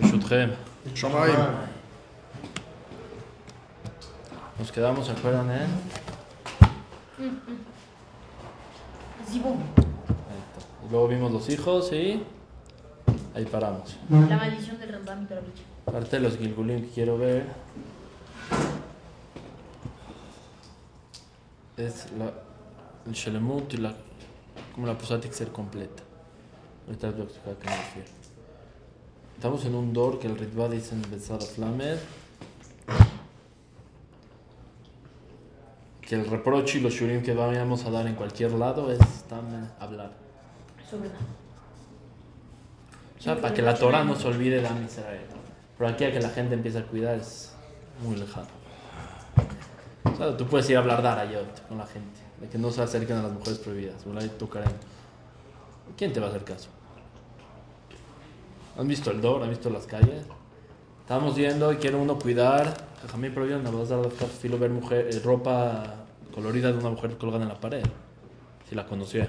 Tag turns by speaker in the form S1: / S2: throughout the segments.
S1: Shuthem. Nos quedamos, ¿se acuerdan, eh?
S2: Zibum.
S1: Ahí está. Y luego vimos los hijos y ahí paramos.
S2: La maldición del Rambam Mitrovich.
S1: Parte de los Gilgulim que quiero ver es la, el Shelemut y la, como la tiene que ser completa. Ahorita voy a explicar a qué me refiero. Estamos en un door que el Ritva dice en Besada Flamed que el reproche y los shurim que vayamos a dar en cualquier lado es también hablar. O sea, para que la Torah no se olvide de Am Israel. Pero aquí a que la gente empiece a cuidar es muy lejano. O sea, tú puedes ir a hablar Darayot con la gente, de que no se acerquen a las mujeres prohibidas. ¿Quién te va a hacer caso? ¿Han visto el Dor? ¿Han visto las calles? Estamos yendo y quiere uno cuidar. Jamín prohibido, no vas a dar filo ver mujer, eh, ropa colorida de una mujer colgada en la pared. Si la conocía.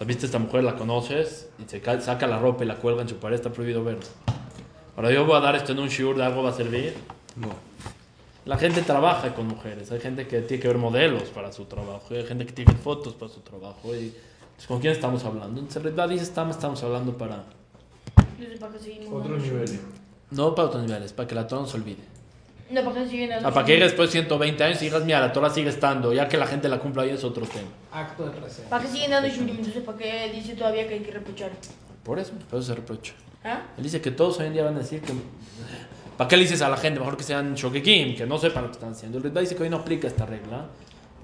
S1: ¿Has visto esta mujer? La conoces y se ca- saca la ropa y la cuelga en su pared. Está prohibido verlo. Ahora yo voy a dar esto en un shiur, ¿de algo va a servir?
S3: No.
S1: La gente trabaja con mujeres, hay gente que tiene que ver modelos para su trabajo, hay gente que tiene fotos para su trabajo. Y, pues, ¿Con quién estamos hablando? En realidad dice, estamos, estamos hablando para...
S2: Entonces, ¿para qué seguimos?
S3: Otro
S2: dando
S3: nivel.
S2: shur?
S1: No para otros niveles, para que la Torah no se olvide.
S2: No, ¿para qué siguen dando
S1: Ah, para que después de 120 años y digas, mira, la Torah sigue estando, ya que la gente la cumpla ahí es otro tema.
S4: Acto de presencia.
S2: ¿Para qué siguen dando shurim? Entonces, ¿para qué dice todavía que hay que reprochar?
S1: Por eso, por eso se reprocha.
S2: ¿Ah?
S1: Él dice que todos hoy en día van a decir que... ¿Para qué le dices a la gente? Mejor que sean shokekim, que no sepan lo que están haciendo. El Ritva dice que hoy no aplica esta regla,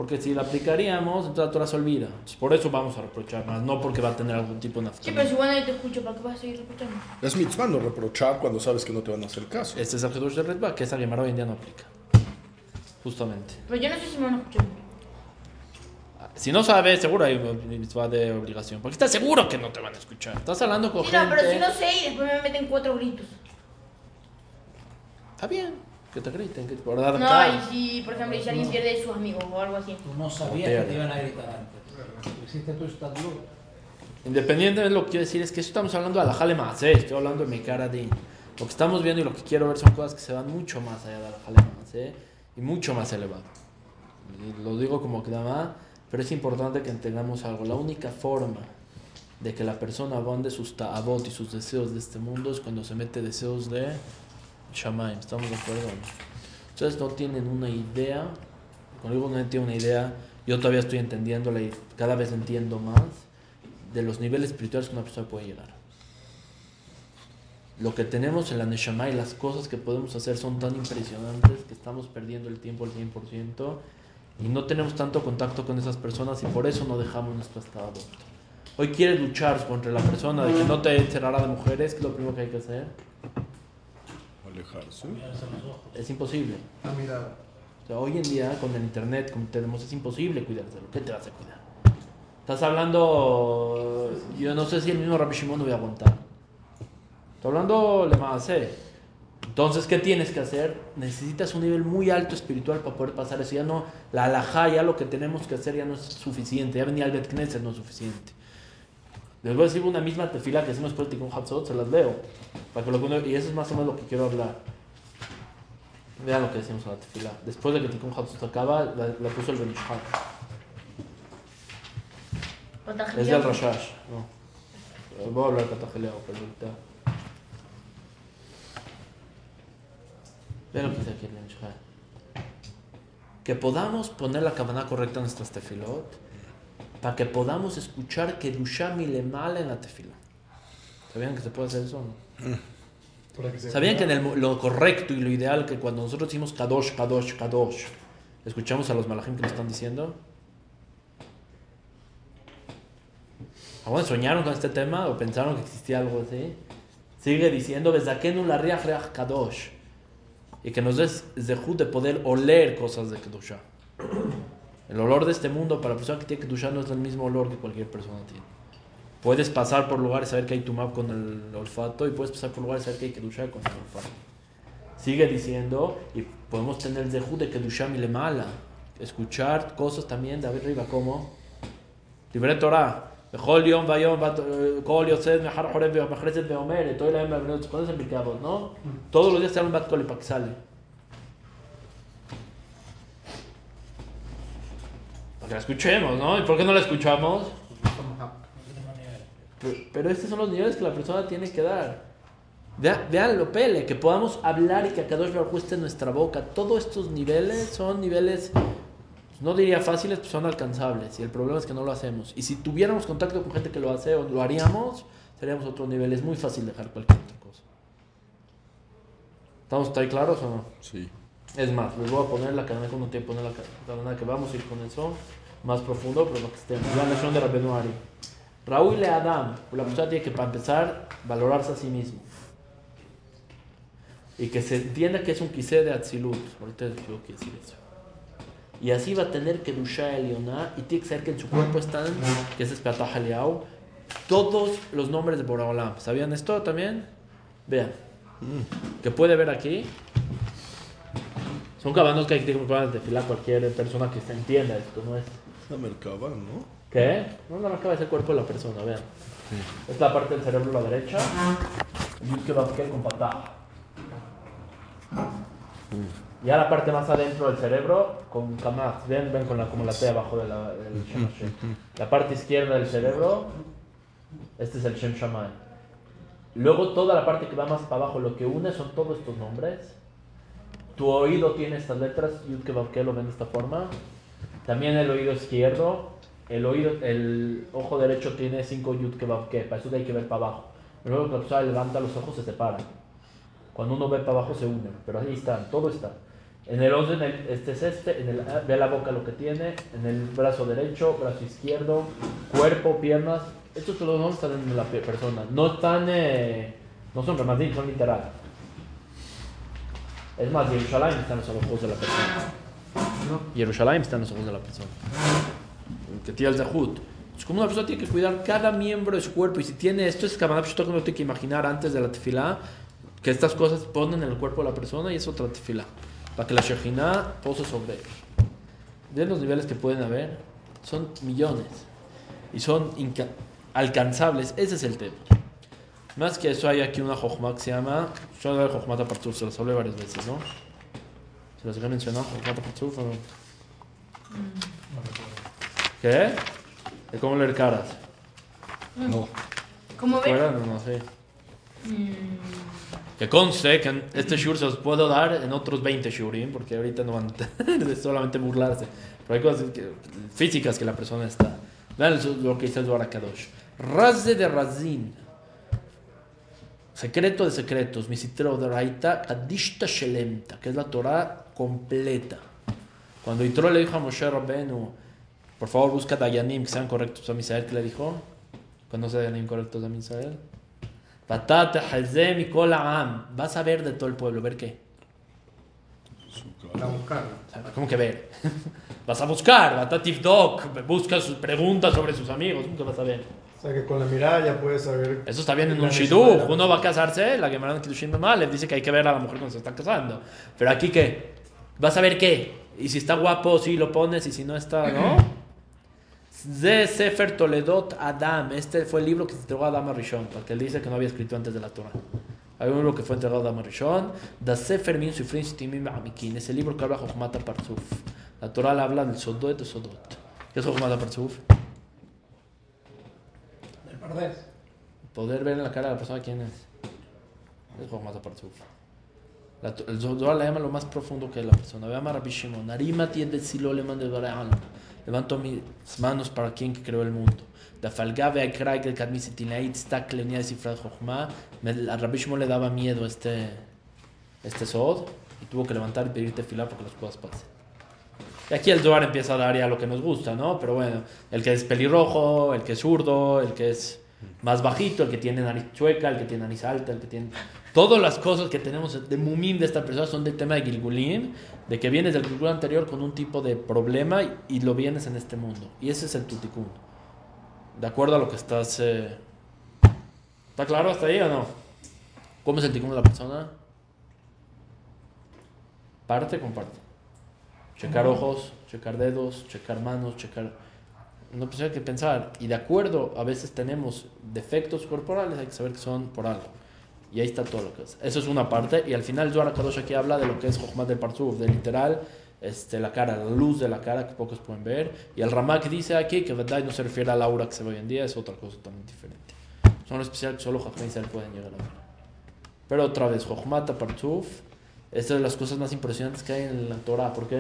S1: porque si la aplicaríamos, entonces la Torah se olvida. Entonces, por eso vamos a reprochar más, no porque va a tener algún tipo de
S2: Sí,
S1: naftalina.
S2: pero si bueno, yo te escucho, ¿para qué vas a seguir reprochando?
S3: Es mitzvah no reprochar cuando sabes que no te van a hacer caso.
S1: Este es el Hidush de Ritva, que esa Gemara hoy en día no aplica. Justamente.
S2: Pero yo no sé si me van a escuchar.
S1: Si no sabes, seguro hay mitzvah de obligación. Porque estás seguro que no te van a escuchar. Estás hablando con
S2: Sí,
S1: gente...
S2: no, pero si no sé y después me meten cuatro gritos.
S1: Está bien, que te griten, que por dar
S2: No, y si, por ejemplo, si alguien pierde sus amigos o algo así.
S4: Tú no sabías que te iban a gritar antes. Tú hiciste tu estatuto.
S1: Independiente de lo que quiero decir, es que eso estamos hablando de la jale más, estoy hablando de mi cara de... Lo que estamos viendo y lo que quiero ver son cosas que se van mucho más allá de la jale más, ¿eh? y mucho más elevado. Y lo digo como que nada pero es importante que entendamos algo. La única forma de que la persona abonde sus ta'abot y sus deseos de este mundo es cuando se mete deseos de Shamaim. ¿Estamos de acuerdo? Ustedes no tienen una idea, cuando digo no tienen una idea, yo todavía estoy entendiéndola y cada vez entiendo más de los niveles espirituales que una persona puede llegar. Lo que tenemos en la Neshama y las cosas que podemos hacer son tan impresionantes que estamos perdiendo el tiempo al 100% y no tenemos tanto contacto con esas personas y por eso no dejamos nuestro estado. Hoy quieres luchar contra la persona de que no te encerrará de mujeres, que es lo primero que hay que hacer.
S3: Alejarse.
S1: Es imposible.
S3: La mirada.
S1: O sea, hoy en día con el internet, como tenemos, es imposible cuidarse. ¿Qué te vas a cuidar? Estás hablando, yo no sé si el mismo Rabbi Shimon no voy a aguantar. Estoy hablando le más Entonces, ¿qué tienes que hacer? Necesitas un nivel muy alto espiritual para poder pasar eso. Ya no, la alajá, ya lo que tenemos que hacer ya no es suficiente. Ya venía al Bet Knesset, no es suficiente. Les voy a decir una misma tefila que hicimos después de Tikkun Hatzot, se las leo. Para que lo, y eso es más o menos lo que quiero hablar. Vean lo que decimos en la tefila. Después de que Tikkun Hatzot acaba, la, la puso el Benishal. Es del Rashash. No. Voy a hablar catajeleo, pero ahorita. Vean lo que dice aquí el Benishal. Que podamos poner la cabana correcta en nuestras tefilot para que podamos escuchar que Dusham y le mal en la tefila. ¿Sabían que se puede hacer eso no? ¿Sabían que en el, lo correcto y lo ideal que cuando nosotros decimos Kadosh, Kadosh, Kadosh, escuchamos a los malajim que nos están diciendo? ¿Alguna vez soñaron con este tema o pensaron que existía algo así? Sigue diciendo, la riach riach Kadosh. Y que nos des zehut de poder oler cosas de Kedusha. El olor de este mundo para la persona que tiene Kedusha no es el mismo olor que cualquier persona tiene. Puedes pasar por lugares y saber que hay tumab con el olfato y puedes pasar por lugares y saber que hay Kedusha con el olfato. Sigue diciendo, y podemos tener el zehut de Kedusha mala Escuchar cosas también de arriba como Libre Torah. בכל יום ויום, בת- כל יוצא מחר חורב ומחרצת ואומרת, תוי להם מהבנות, ¿conoces el Pirkei Avot, no? Todos los días te hablan Bat Kol Que la escuchemos, ¿no? ¿Y por qué no la escuchamos? Pero, pero estos son los niveles que la persona tiene que dar. Vean, lo pele, que podamos hablar y que Akadosh Baruj esté en nuestra boca. Todos estos niveles son niveles, no diría fáciles, pero son alcanzables. Y el problema es que no lo hacemos. Y si tuviéramos contacto con gente que lo hace o lo haríamos, seríamos otro nivel. Es muy fácil dejar cualquier otra cosa. ¿Estamos ahí claros o no?
S3: Sí.
S1: Es más, les voy a poner la cadena con un tiempo, poner la cadena que vamos a ir con eso más profundo, pero lo que estemos. La lección de Rabbeinu Ari. Raúl le Adam, la persona tiene que, para empezar, valorarse a sí mismo. Y que se entienda que es un quise de Atzilut. Ahorita digo qué decir eso. Y así va a tener que Dusha Elioná, y tiene que ser que en su cuerpo están, que es Espatah Eliau, todos los nombres de Boraholam. ¿Sabían esto también? Vean. Que puede ver aquí. Son cabanos que hay que puedan desfilar cualquier persona que se entienda esto, no es.
S3: La Merkaba, ¿no?
S1: ¿Qué? No, acaba de ser el cuerpo de la persona, vean. Esta es la parte del cerebro a la derecha. Y que va a con patá. Ya la parte más adentro del cerebro con kamaz. Ven, ven con la, como la T abajo de la, del Shem. La parte izquierda del cerebro, este es el Shem Shammai. Luego toda la parte que va más para abajo, lo que une son todos estos nombres. Tu oído tiene estas letras, Yud Ke Vav Ke, lo ven de esta forma. También el oído izquierdo, el oído, el ojo derecho tiene 5 Yud Ke Vav Ke, para eso hay que ver para abajo. Luego que la persona levanta los ojos se separan. Cuando uno ve para abajo se unen, pero ahí están, todo está. En el orden, el- este es este, en el, ve la boca lo que tiene, en el brazo derecho, brazo izquierdo, cuerpo, piernas. Estos todos no están en la pe- persona, no están, eh, no son remadim, son literal. Es más, Jerusalén está en los ojos de la persona. Jerusalén está en los ojos de la persona. Que tiene el Zahut. Es como una persona tiene que cuidar cada miembro de su cuerpo. Y si tiene esto, es que uno tiene que imaginar antes de la tefilá. Que estas cosas ponen en el cuerpo de la persona y es otra tefilá. Para que la Shekhinah pose sobre él. De los niveles que pueden haber, son millones. Y son alcanzables. Ese es el tema. Más que eso, hay aquí una Jochma que se llama. Yo de Jochma Tapartuf, se los hablé varias veces, ¿no? ¿Se los he mencionado? Jochma Tapartuf o no? ¿Qué? ¿De cómo leer caras?
S3: No.
S2: ¿Cómo?
S1: ¿Fuera? No, no sé.
S2: Mm,
S1: Que conste que este shur se los puedo dar en otros 20 shurim, porque ahorita no van a solamente burlarse. Pero hay cosas que- físicas que la persona está. Vean lo que dice el Kadosh. Raze de Razin. Secreto de secretos. Misitero de Raita. Kadishta Shelemta. Que es la Torah completa. Cuando Yitro le dijo a Moshe Rabbenu, por favor busca Dayanim que sean correctos a Misael, ¿qué le dijo? ¿Conoce Dayanim correctos a Misael? Patate Hazem y Kol Ha'am. Vas a ver de todo el pueblo. ¿Ver qué? ¿Cómo que ver? Vas a buscar. Batatif Dok. Busca sus preguntas sobre sus amigos. ¿Cómo que vas a ver?
S5: O sea que con la mirada ya puedes saber.
S1: Eso está bien en un
S5: de
S1: shidduch. Uno va a casarse, la Gemara en Kiddushin le dice que hay que ver a la mujer cuando se está casando. Pero aquí, ¿qué? ¿Vas a ver qué? Y si está guapo, sí lo pones, y si no está, ¿no? De Sefer Toledot Adam. Este fue el libro que se entregó a Adam Rishon, porque él dice que no había escrito antes de la Torah. Hay un libro que fue entregado a Adam Rishon. Da Sefer Min Sufrin Shitimim Ba'amikin. Es el libro que habla Jochmata Parzuf. La Torah habla del Sodot de Sodot. ¿Qué es Jochmata Parzuf?
S4: Del.
S1: Poder ver en la cara de la persona quién es. Es Jochmata Parzuf. La, el Zohar le llama lo más profundo que es la persona. Ve a Rabbi Shimon. Arima tiende silo le mande Levanto mis manos para quien creó el mundo. Da falgave a krai que kadmi sitinait stak le de cifra jochma. A Rabbi Shimon le daba miedo este este sod y tuvo que levantar y pedirte filar porque las cosas pasen. Y aquí el Zohar empieza a dar ya lo que nos gusta, ¿no? Pero bueno, el que es pelirrojo, el que es zurdo, el que es más bajito, el que tiene nariz chueca, el que tiene nariz alta, el que tiene... Todas las cosas que tenemos de mumim de esta persona son del tema de Gilgulim, de que vienes del Gilgul anterior con un tipo de problema y, lo vienes en este mundo. Y ese es el tuticún. De acuerdo a lo que estás... eh, ¿Está claro hasta ahí o no? ¿Cómo es el ticún de la persona? Parte con parte. Checar ojos, checar dedos, checar manos, checar Pues hay que pensar, y de acuerdo, a veces tenemos defectos corporales, hay que saber que son por algo. Y ahí está todo lo que es. Eso es una parte, y al final Zohar Kadosh aquí habla de lo que es Jochmat del Parzuf, de literal, este, la cara, la luz de la cara que pocos pueden ver. Y el Ramak dice aquí que verdad no se refiere al aura que se ve hoy en día, es otra cosa totalmente diferente. Son lo especial que solo Jajam Israel pueden llegar a ver. Pero otra vez, Jochmat Parzuf, esta es de las cosas más impresionantes que hay en la Torah. ¿Por qué?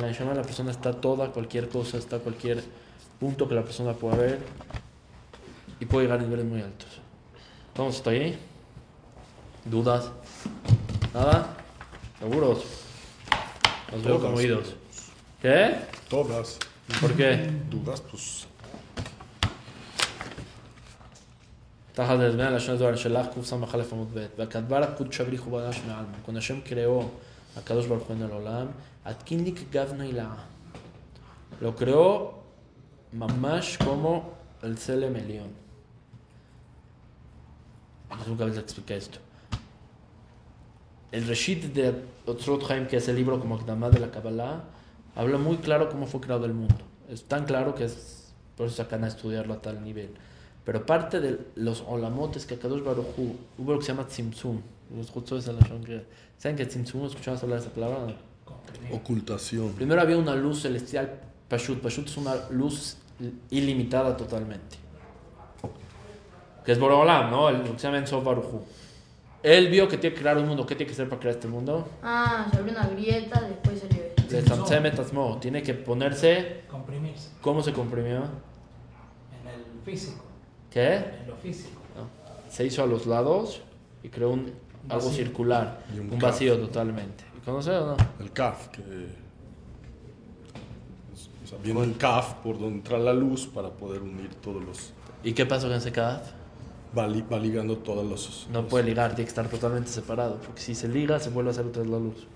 S1: la Neshama de la persona está toda, cualquier cosa, está cualquier punto que la persona pueda ver y puede llegar a niveles muy altos. Vamos, ¿está ahí? ¿Dudas? ¿Nada? ¿Seguros? Los veo conmovidos. ¿Qué?
S3: Todas.
S1: ¿Por qué?
S3: Dudas, pues.
S1: Cuando Hashem creó a Kadosh Baruj Hu en el Olam התקין לי כגב נעילה lo creó ממש como el Selem Elión yo nunca les expliqué esto el Reshit de Otzrot Haim que es el libro como Akdamá de la Kabbalah habla muy claro cómo fue creado el mundo es tan claro que es por eso sacan a estudiarlo a tal nivel pero parte de los olamotes que Kadosh Baruj Hu, hubo lo que se llama Tzimtzum. los justos de la que- ¿Saben que Tzimtzum? ¿Escuchamos hablar de esa palabra? No.
S3: Ocultación.
S1: Primero había una luz celestial, Pashut. Pashut es una luz ilimitada totalmente. Que es Borolam, ¿no? El, que se llama Ensof Baruj Hu. Él vio que tiene que crear un mundo. ¿Qué tiene que hacer para crear este mundo?
S2: Ah, se abrió una grieta, después se
S1: Atzmo. Tiene que ponerse.
S4: Comprimirse
S1: ¿Cómo se comprimió?
S4: en el físico,
S1: ¿Qué?
S4: en lo físico.
S1: se hizo a los lados y creó un, algo
S4: Vacío.
S1: circular,
S3: Y un
S1: un vacío totalmente. ¿Y conoce o no?
S3: El CAF, que. O sea, viene un CAF por donde entra la luz para poder unir todos los.
S1: ¿Y qué pasó con ese CAF?
S3: Va, li- va ligando todos los.
S1: No
S3: los-
S1: puede ligar, tiene que estar totalmente separado, porque si se liga se vuelve a hacer otra vez la luz.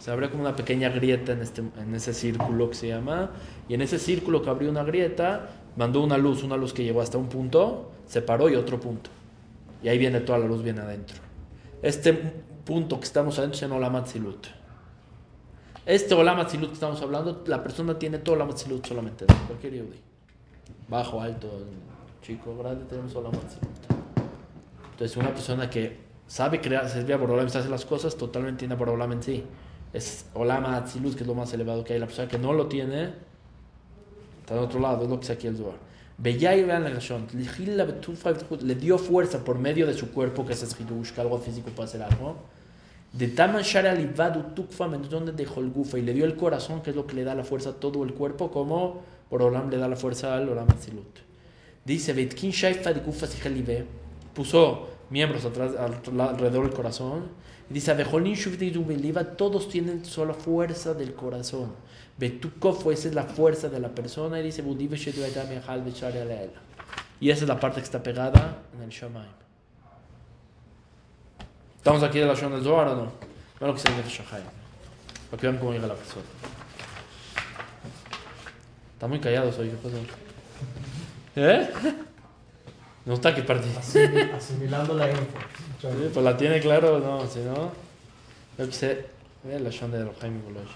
S1: Se abre como una pequeña grieta en, este, en ese círculo que se llama, y en ese círculo que abrió una grieta, mandó una luz, una luz que llegó hasta un punto, separó y otro punto. Y ahí viene toda la luz, viene adentro. Este punto que estamos adentro se llama Olam Atzilut. Este Olam Atzilut que estamos hablando, la persona tiene todo Olam Atzilut solamente cualquier Yehudi. Bajo, alto, chico, grande, tenemos Olam Atzilut. Entonces, una persona que sabe crear, se desvía por Olam y hace las cosas, totalmente tiene por Olam en sí. Es Olam Atzilus, que es lo más elevado que hay. La persona que no lo tiene, está en otro lado, es lo que dice aquí el Zohar. Le dio fuerza por medio de su cuerpo, que es Eshidush, que algo físico puede hacer algo. De Taman gufa, y le dio el corazón, que es lo que le da la fuerza a todo el cuerpo, como por Olam le da la fuerza al Olam Atzilut. Dice, Betkin Shaifa de Sijalibe, puso miembros atrás, al- alrededor del corazón. Y dice, todos tienen solo fuerza del corazón. Betukov, esa es la fuerza de la persona. Y dice. Y esa es la parte que está pegada en el Shamaim. ¿Estamos aquí de la Shon del Zohar o no? No lo que se dice Shahai. Para que vean cómo llega la persona. Está muy callados hoy, ¿qué pasó? ¿Eh? No está que.
S5: Asimi- asimilando la info.
S1: Sí, pues la tiene claro, no, si no. Yo que sé, ve la Shon de Jaime Bolosh.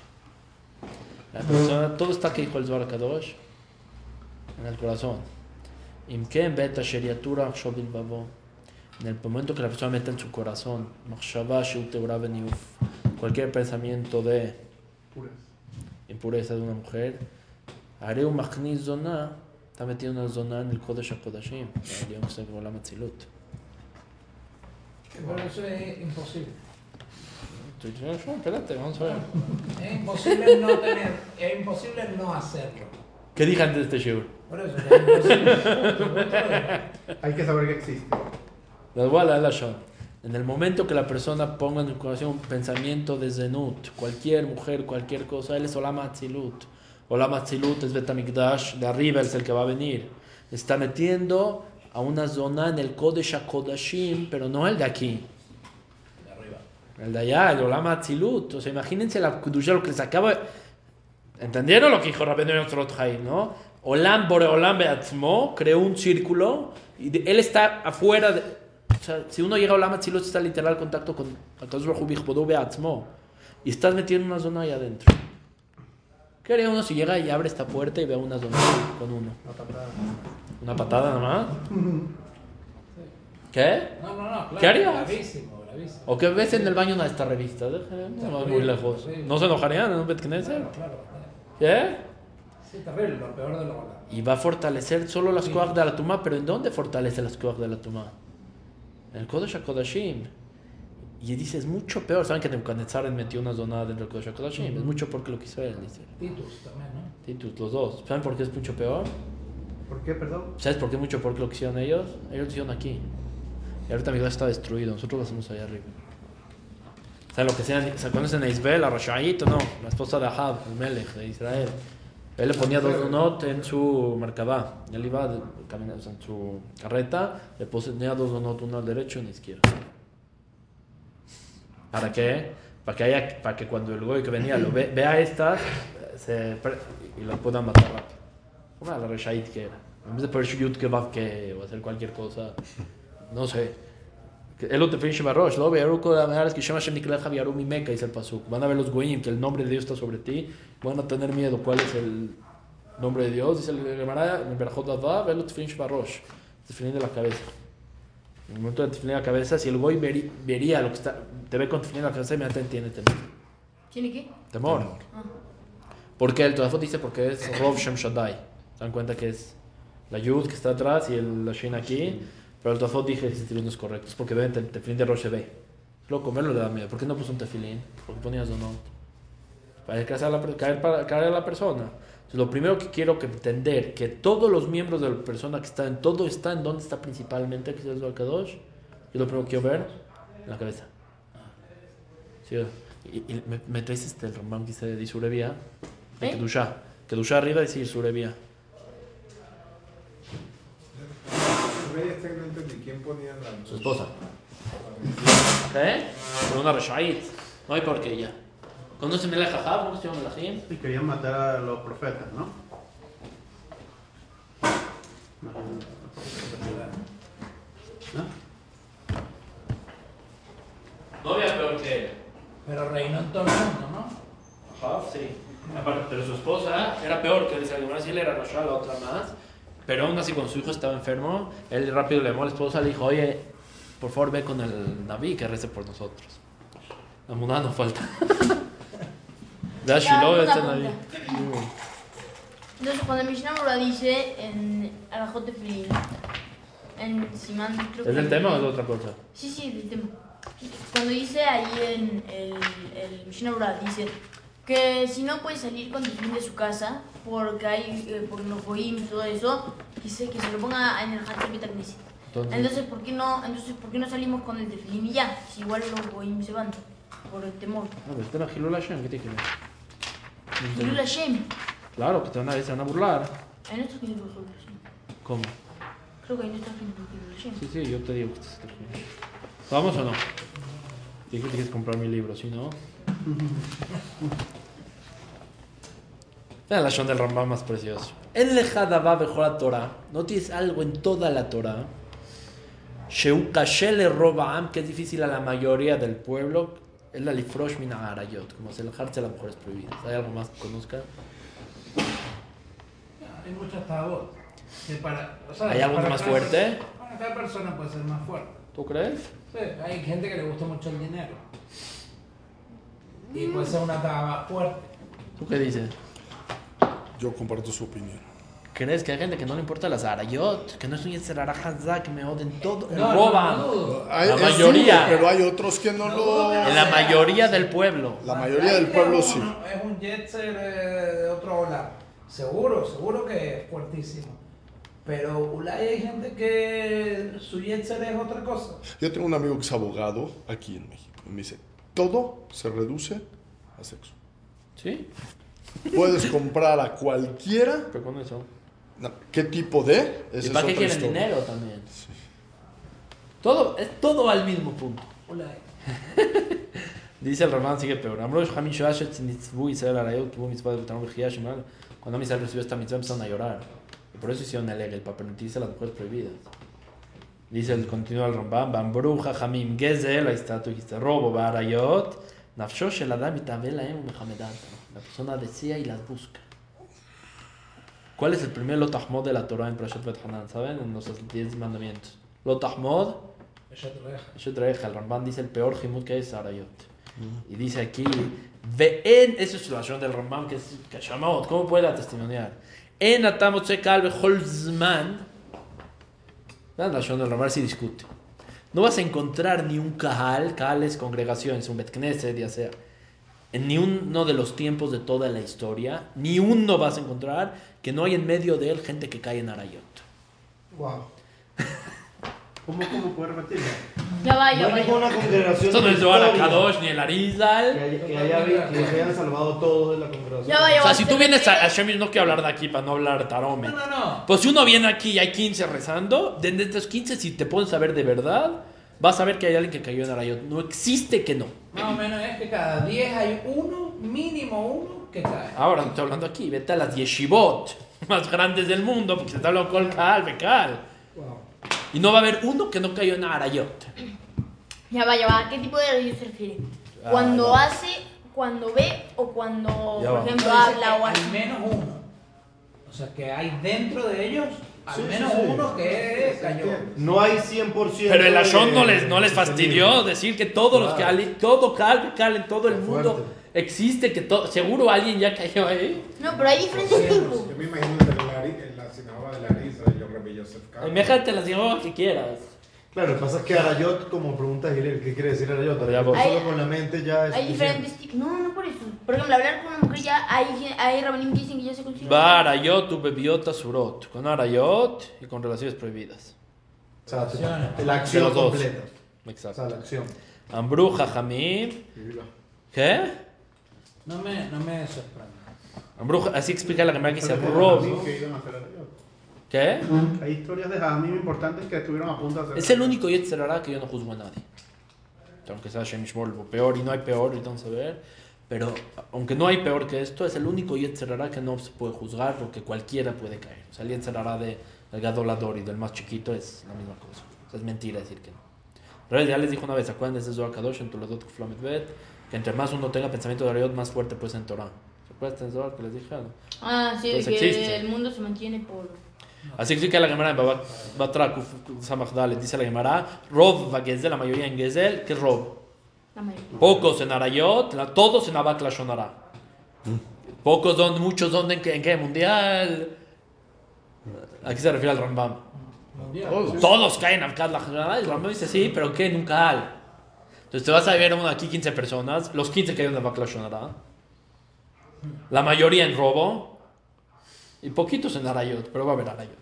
S1: La persona, todo está que dijo el Zohar Kadosh en el corazón. En el momento que la persona mete en su corazón, cualquier pensamiento de impureza de una mujer, haré un machniz zona, está metiendo una zona en el Kodesh HaKodashim.
S4: Pero eso es imposible.
S1: Estoy yo, espérate, vamos a ver.
S4: Es imposible no tener, es imposible no hacerlo.
S1: ¿Qué dije antes de este shiur?
S4: Por eso es imposible.
S5: Hay que saber que existe.
S1: Les voy a leer la. En el momento que la persona ponga en su corazón un pensamiento de zenut, cualquier mujer, cualquier cosa, él es Olam Atzilut. Olam Atzilut es Betamikdash, de arriba es el que va a venir. Está metiendo a una zona en el Kodesh HaKodashim, pero no el de aquí. El de allá, el Olam Atzilut. O sea, imagínense la Kudusha, lo que les acaba. ¿Entendieron lo que dijo Rabbeinu Yotzrot Haim, no? Olam Bore Olam Beatzmo creó un círculo y de- él está afuera. De, o sea, si uno llega a Olam Atzilut, está literal contacto con Akadosh Baruj Beatzmo. Y estás metido en una zona ahí adentro. ¿Qué haría uno si llega y abre esta puerta y ve una zona con uno?
S5: Una patada.
S1: ¿Una patada nomás? ¿Qué?
S4: No, no, no, claro.
S1: ¿Qué harías?
S4: Gravísimo.
S1: ¿O qué ves en el baño una de estas revistas? No muy lejos. ¿No se enojarían en un Bet Knesset?
S4: Claro, claro.
S1: ¿Qué?
S4: Sí, terrible, lo peor de lo malo.
S1: Y va a fortalecer solo las cosas de la tumba, pero ¿en dónde fortalece las cosas de la tumba? En el Kodesh HaKodashim. Y dice, es mucho peor. ¿Saben que Nebuchadnezzar metió una zona dentro del Kodesh HaKodashim? Es mucho peor que lo que hizo él, dice.
S4: Titus también, ¿no?
S1: Titus, los dos. ¿Saben por qué es mucho peor?
S5: ¿Por qué, perdón?
S1: ¿Sabes por qué es mucho peor que lo que hicieron ellos? Ellos lo hicieron aquí. Y ahorita mi está destruido. Nosotros lo hacemos allá arriba. ¿Saben lo que sea? ¿Se conocen a Isbel, a Rashait o no? La esposa de Ahab, el Melech de Israel. Él le ponía dos donot en su merkabah. Él iba caminando o sea, en su carreta, le ponía dos donot, uno al derecho y uno a la izquierda. ¿Para qué? Para que, haya, para que cuando el goy que venía lo ve- vea estas se, y lo puedan matar rápido. Como la Reshait que era. En vez de poner Yud Kebab que o hacer cualquier cosa, no sé. Van a ver los goyim que el nombre de Dios está sobre ti, van a tener miedo. ¿Cuál es el nombre de Dios? Dice el Gemara. Tefilín de la cabeza. En el momento de tefilín de la cabeza, si el goy vería lo que está, te ve con tefilín de la cabeza, inmediatamente tiene temor.
S2: ¿Tiene qué?
S1: Temor.
S2: Ah.
S1: ¿Por qué? El Todafot dice porque es Rov Shem Shaddai. Se dan cuenta que es la Yud que está atrás y el, la Shin aquí. Pero el Todafot dice que ese tefilín no es correcto. Es porque ven el tefilín de Rosh ve. Luego comerlo le da miedo. ¿Por qué no puso un tefilín? Porque ponías donot. Para a la, caer, para, caer a la persona. Entonces, lo primero que quiero que entender que todos los miembros de la persona que está en todo está en donde está principalmente, que es el Kadosh. Yo lo primero que quiero ver en la cabeza. Sí, y, y me, me traes este, el Rambam que dice de Isurevia, de
S2: ¿Eh?
S1: Kedusha. Kedusha arriba dice
S6: No entendí quién ponía la.
S1: Su esposa. ¿Eh? Pero una Reshait. No hay por qué ya. ¿Conocen el Jajab? ¿Cómo se llama el Ajim?
S5: Y querían matar a los profetas, ¿no? ¿No?
S1: No había peor que él.
S4: Pero reinó en todo el mundo, ¿no?
S1: Jajab, sí. Aparte, pero su esposa era peor que él. Alguna sí él era Rasha, la otra más. Pero aún así, cuando su hijo estaba enfermo, él rápido le llamó a la esposa y le dijo: Oye, por favor, ve con el Naví que rece por nosotros. La muda no falta. Ve a
S2: Ya,
S1: Shiloh, este. Naví.
S2: Entonces, cuando Mishnah Mura dice en Arajot de Filín, en Simán, creo que.
S1: ¿Es del tema o es de otra cosa?
S2: Sí, sí, del tema. Cuando dice ahí en el, el Mishnah dice que si no puede salir con tefilín de su casa porque hay eh, por los goyim y todo eso, dice que se lo ponga en el Hatzot Bet Knesset.
S1: Entonces,
S2: Entonces, ¿por qué no, entonces, ¿por qué no salimos con el tefilín y ya? Si igual los goyim se van por el temor.
S1: no, pero el tema Hilul Hashem, ¿qué tiene que ver?
S2: Hilul Hashem.
S1: Claro, que te van a, se van a burlar.
S2: Ahí no está escrito Hilul Hashem.
S1: ¿Cómo?
S2: Creo que ahí no está escrito Hilul Hashem.
S1: Sí, sí, yo te digo que estás. ¿Vamos o no? Dije que quieres comprar mi libro, si no. Vean la Shon del Rambam más precioso. El lejadabá mejor Torah. No tienes algo en toda la Torah. Sheu le roba que es difícil a la mayoría del pueblo. Es la lifrosh min arayot. Como se alejarse a las mujeres prohibidas. ¿Hay algo más que conozca?
S4: Hay muchas tabot. o sea,
S1: ¿Hay algo más fuerte?
S4: persona- Bueno, cada persona puede ser más fuerte.
S1: ¿Tú crees?
S4: Sí, hay gente que le gusta mucho el dinero. Y puede ser una taba fuerte.
S1: ¿Tú qué dices?
S3: Yo comparto su opinión.
S1: ¿Crees que hay gente que no le importa las arayot? Que no es un yetzerara hazak, que me oden todo,
S4: No,
S1: roban.
S4: no, no.
S3: Hay-
S1: La
S3: es
S1: mayoría.
S3: pero hay otros que no lo.
S1: En la mayoría del pueblo.
S3: La mayoría del pueblo sí.
S4: Es un jet set eh, de otro ola. Seguro, seguro que es fuertísimo. Pero Ulay hay gente que su jet set es otra cosa.
S3: Yo tengo un amigo que es abogado aquí en México. Me dice: todo se reduce a sexo.
S1: ¿Sí?
S3: Puedes comprar a cualquiera.
S1: Pero con eso.
S3: no, ¿Qué tipo de? Esa
S1: ¿Y
S3: es
S1: para qué quieren
S3: historia.
S1: dinero también? Todo, es todo al mismo punto.
S4: Ulay.
S1: Dice el Ramán, sigue peor. Cuando Israel recibió esta mitzvah empezaron a llorar. Y por eso hicieron el para permitirse a las mujeres prohibidas. Dice el continúa el Rambam, Bambruja Hamim Gezel, ahí está, tú dijiste, robo, Barayot, Nafsho Shel Adam Itabel Laem Mehamedat. La persona desea y las busca. ¿Cuál es el primer Lotahmod de la Torah en Prashat Hanan? ¿Saben? En los 10 mandamientos. Lotahmod,
S4: eso
S1: trae el Ramban dice el peor Jimut que es Arayot. Y dice aquí, Ve'en, eso es la del Ramban que es Kashamot. ¿Cómo puede la testimoniar? En Atamot Sekal Zman. La versión del Ramban sí discute. No vas a encontrar ni un Kahal, Kahal es congregación, es un Bet Knesset, ya sea. En ni uno de los tiempos de toda la historia, ni uno vas a encontrar que no hay en medio de él gente que cae en Arayot.
S5: Wow. ¿Cómo, cómo puedes repetirlo?
S2: Ya va,
S7: No
S2: ya
S7: hay
S2: va.
S7: ninguna congregación.
S1: Esto no es
S7: historia
S1: Kadosh ni el
S7: Que,
S1: Arizal.
S7: haya- que, haya- que se hayan salvado todos de la congregación.
S2: Ya va, ya
S1: O
S2: va.
S1: sea, si tú vienes a Hashem, no quiero hablar de aquí para no hablar
S4: No,
S1: tarome.
S4: no, no.
S1: Pues si uno viene aquí y hay 15 rezando, de estos 15, si te pones a ver de verdad, vas a ver que hay alguien que cayó en Arayot. No existe que no.
S4: Más o menos es que cada 10 hay uno, mínimo uno, que cae.
S1: Ahora no estoy hablando aquí, vete a las yeshivot más grandes del mundo, porque se está hablando con Cal, Bekal. Y no va a haber uno que no cayó en Arayot.
S2: Ya va, ya va. ¿A qué tipo de religión se refiere?
S1: Ah,
S2: Cuando hace, cuando ve o cuando,
S1: Ya
S2: por
S1: va.
S2: ejemplo, habla o
S4: al
S2: hace.
S4: menos uno. O sea, que hay dentro de ellos al
S6: Sí, sí,
S4: menos
S6: sí.
S4: uno que cayó.
S7: No hay 100%.
S1: Pero el Ashon no les, no les fastidió decir que todos los que
S7: Claro.
S1: ali- todo Cal, Bekal en todo el
S7: Qué
S1: mundo
S7: fuerte.
S1: existe, que todo, seguro alguien ya cayó ahí.
S2: No, pero hay diferentes tipos.
S6: Yo me imagino en la, sinagoga de la Risa de Rabbi Yosef Karo.
S1: Imagínate la sinagoga que quieras.
S7: Claro, lo que pasa es que Arayot, como pregunta Gilel, ¿qué quiere decir Arayot?
S1: Ya
S7: Arayot
S1: voy.
S7: solo
S2: Hay-
S7: con la mente ya es
S2: Hay diferentes tipos. No, no por eso. Por ejemplo, hablar con una mujer ya hay, hay rabanim que dicen que ya se considera.
S1: Va Arayot u bebiota surot. Con Arayot y con relaciones prohibidas.
S7: O sea, la acción completa. O
S1: Exacto.
S7: sea, la acción.
S1: Ambru, Jajamim. ¿Qué?
S4: No me, no me sorprende.
S1: Así explica la Gemara que dice Rob. ¿Qué?
S5: Hay historias de Jajamim importantes que estuvieron a punto de hacer
S1: Es el único Yetzerara que yo no juzgo a nadie. Aunque sea Shem Shmol, lo peor y no hay peor, ahorita vamos a ver. Pero aunque no hay peor que esto, es el único Yetzerara que no se puede juzgar porque cualquiera puede caer. O sea, el Yetzerara de, del gadolador y del más chiquito es la misma cosa. O sea, es mentira decir que no. Pero ya les dijo una vez, acuérdense de Zohar Kadosh en Toledot Kuflamet Bet, que entre más uno tenga pensamiento de Ariot, más fuerte puede ser en Torah. ¿Se acuerdan de Zohar que les dije? No?
S2: Ah, sí,
S1: Entonces
S2: que
S1: existe.
S2: el mundo se mantiene por.
S1: Así explica la Gemara en Batra Kuf- Samach Dalet. Dice la Gemara, Rob va Gezel, la mayoría en Gezel, que es Rob. Pocos en Arayot, la- todos en Abak Lashonara. Pocos donde, muchos donde, en qué, en qué mundial. Aquí se refiere al Rambam.
S4: Mundial.
S1: Todos caen en Abak Lashonara. Y el Rambam dice sí, pero ¿qué? Nunca al. Entonces te vas a ver uno aquí 15 personas, los 15 caen en Abak Lashonara. La mayoría en robo. Y poquitos en Arayot, pero va a haber Arayot.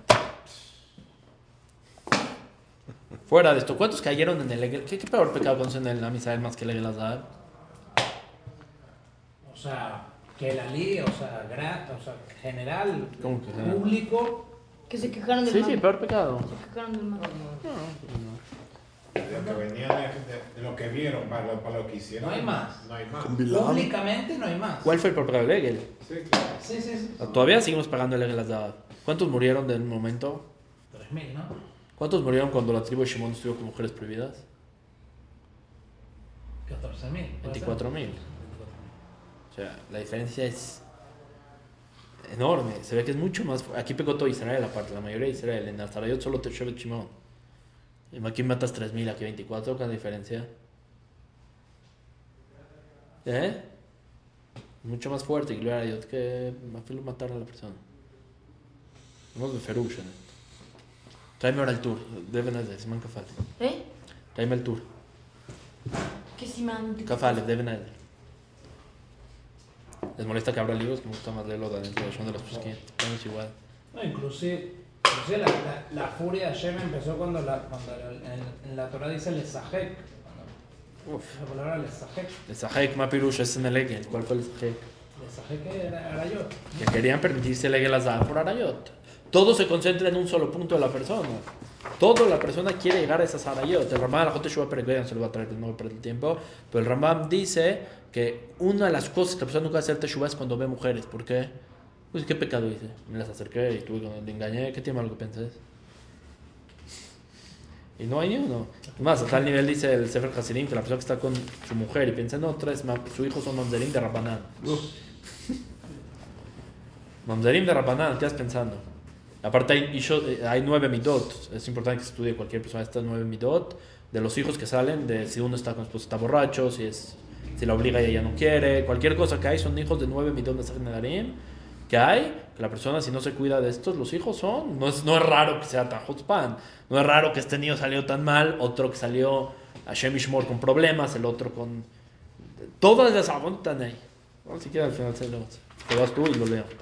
S1: Fuera de esto, ¿cuántos cayeron en el Egel? ¿Qué, qué peor pecado conocen en la Misael más que el Egel Azar?
S4: O sea, que la ley, o sea, grata, o sea, general,
S1: ¿Cómo que general?
S4: público.
S2: Que se quejaron del
S1: Sí,
S2: mango.
S1: sí, peor pecado.
S2: Se quejaron del mango.
S6: De lo que venía de, de- de lo que vieron, para lo, para lo que hicieron.
S4: No hay más.
S6: No hay más.
S4: Públicamente no hay más.
S1: ¿Cuál fue el peor pecado del Egel?
S6: Sí, claro.
S4: Sí, sí, sí.
S1: Todavía seguimos pagando el Egel Azar. ¿Cuántos murieron del momento?
S4: 3000, ¿no?
S1: ¿Cuántos murieron cuando la tribu de Shimon estuvo con mujeres prohibidas?
S4: 14000.
S1: 24 mil. O sea, la diferencia es enorme. Se ve que es mucho más. Aquí pegó todo Israel, aparte, la mayoría de Israel. En Azarayot solo te Shevet Shimon. Aquí matas 3 mil, aquí 24, ¿qué diferencia? ¿Eh? Mucho más fuerte y a Dios que afilo matar a la persona. Vamos de Ferush. Tráeme ahora el tour. Deben hacer, me cafale.
S2: ¿Eh?
S1: Tráeme el tour.
S2: Que si man.
S1: Cafale, deben hacer. ¿Les molesta que abra libros? Que me gusta más leerlo de adentro de los pusquín. Estamos igual.
S4: No, inclusive, inclusive la, la, la furia de Hashem empezó cuando, la, cuando en, en la Torah dice lesajek.
S1: Uf.
S4: la palabra lesajek.
S1: El Sahek Mapirush es en el Egel. ¿Cuál fue el Sahek?
S4: Lesajek era, era yo.
S1: Que querían permitirse el Egel Azar por Arayot. Todo se concentra en un solo punto de la persona. Todo la persona quiere llegar a esas Arayot. El Rambam, la Jote Shua Peregrina se lo va a traer, no voy a perder el tiempo. Pero el Rambam dice que una de las cosas que la persona nunca hace Teshuvah es cuando ve mujeres. ¿Por qué? Pues, ¿qué pecado hice? Me las acerqué y tuve que le engañé. ¿Qué tiene malo que pensés? Y no hay ni uno. Más, a tal nivel dice el Sefer Hasidim que la persona que está con su mujer y piensa, no, tres, ma- su hijo son mamzerim de Rabbanán. Mamzerim de Rabanán, ¿qué estás pensando? Aparte hay, eh, hay nueve midot. Es importante que estudie cualquier persona estas nueve midot de los hijos que salen, de si uno está con su esposa está borracho, si es si la obliga y ella no quiere, cualquier cosa que hay son hijos de nueve midot de Nedarim que hay, que la persona si no se cuida de estos, los hijos son, no es, no es raro que sea tan pan no es raro que este niño salió tan mal, otro que salió a Shemishmor con problemas, el otro con... Todas las aguantan ahí. No, si quieres al final se lo te vas tú y lo leo.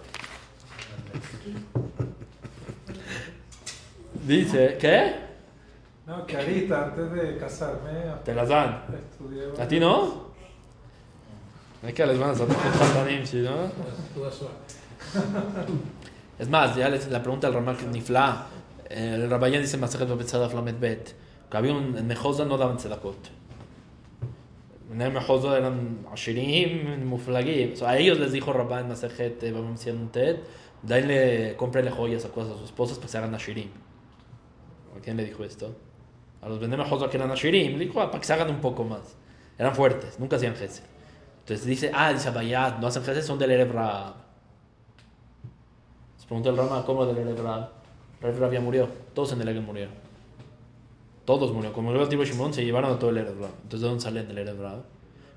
S1: Dice, ¿qué?
S8: No, que ahorita, antes de casarme,
S1: Te las dan.
S8: estudié.
S1: ¿A ti no? Es que les van a ¿sí, no? Es más, ya les, la pregunta del Ramak Nifla. El Rabayán dice Masajet Babetzadah Flamet Bet. Que había un, en Mejosa no daban tzedakot. En Mejosa eran Ashirim, Muflagim. A ellos les dijo Rabban Masajet Babam Ted. Denle, cómprenle joyas a cosas a sus esposas para que se hagan Ashirim. ¿A quién le dijo esto? A los Benem Mejosa que eran Ashirim. Le dijo, "Ah, para que se hagan un poco más. Eran fuertes, nunca hacían Gesed. Entonces dice, ah, dice Abayat, no hacen Gesed, son del Erev Rab. Se pregunta el Rama, ¿cómo del Erev Rab? Erev Rab ya murió. Todos en el Erev murieron. Todos murieron. Como el tipo Shimon, se llevaron a todo el Erev. Entonces, ¿de dónde salen del Erev?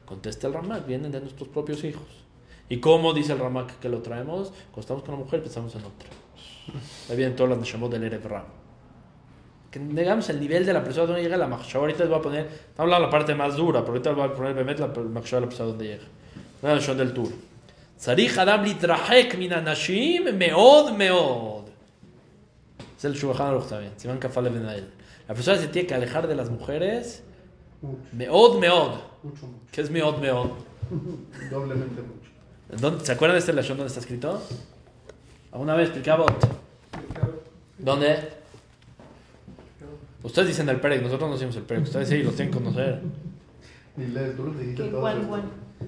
S1: Contesta el Ramak, vienen de nuestros propios hijos. ¿Y cómo dice el Ramak que lo traemos? Cuando estamos con una mujer, pensamos en otra. Ahí vienen todas las Neshamot del Erev. Que digamos el nivel de la persona donde llega la Machshava. Ahorita les voy a poner, estamos hablando de la parte más dura, pero ahorita les voy a poner Bemet la Machshava de la persona donde llega. El show del tour. צריך אדם להתרחק מן הנשים מאוד מאוד. זה el Shulchan Aruch también, סימן כ"א ונהל. La persona se tiene que alejar de las mujeres
S5: Mucho,
S1: מאוד מאוד.
S5: mucho, mucho.
S1: ¿Qué es מאוד מאוד?
S5: Doblemente mucho.
S1: ¿Dónde- ¿Se acuerdan de este lashon donde está escrito? ¿Alguna vez explicaba? ¿Dónde? Ustedes dicen el Perec, nosotros no decimos el Perec, ustedes sí, los tienen que conocer.
S5: Y lees tú, dijiste
S2: ¿Qué,
S5: todo.
S2: ¿Cuál,
S5: esto.
S2: cuál?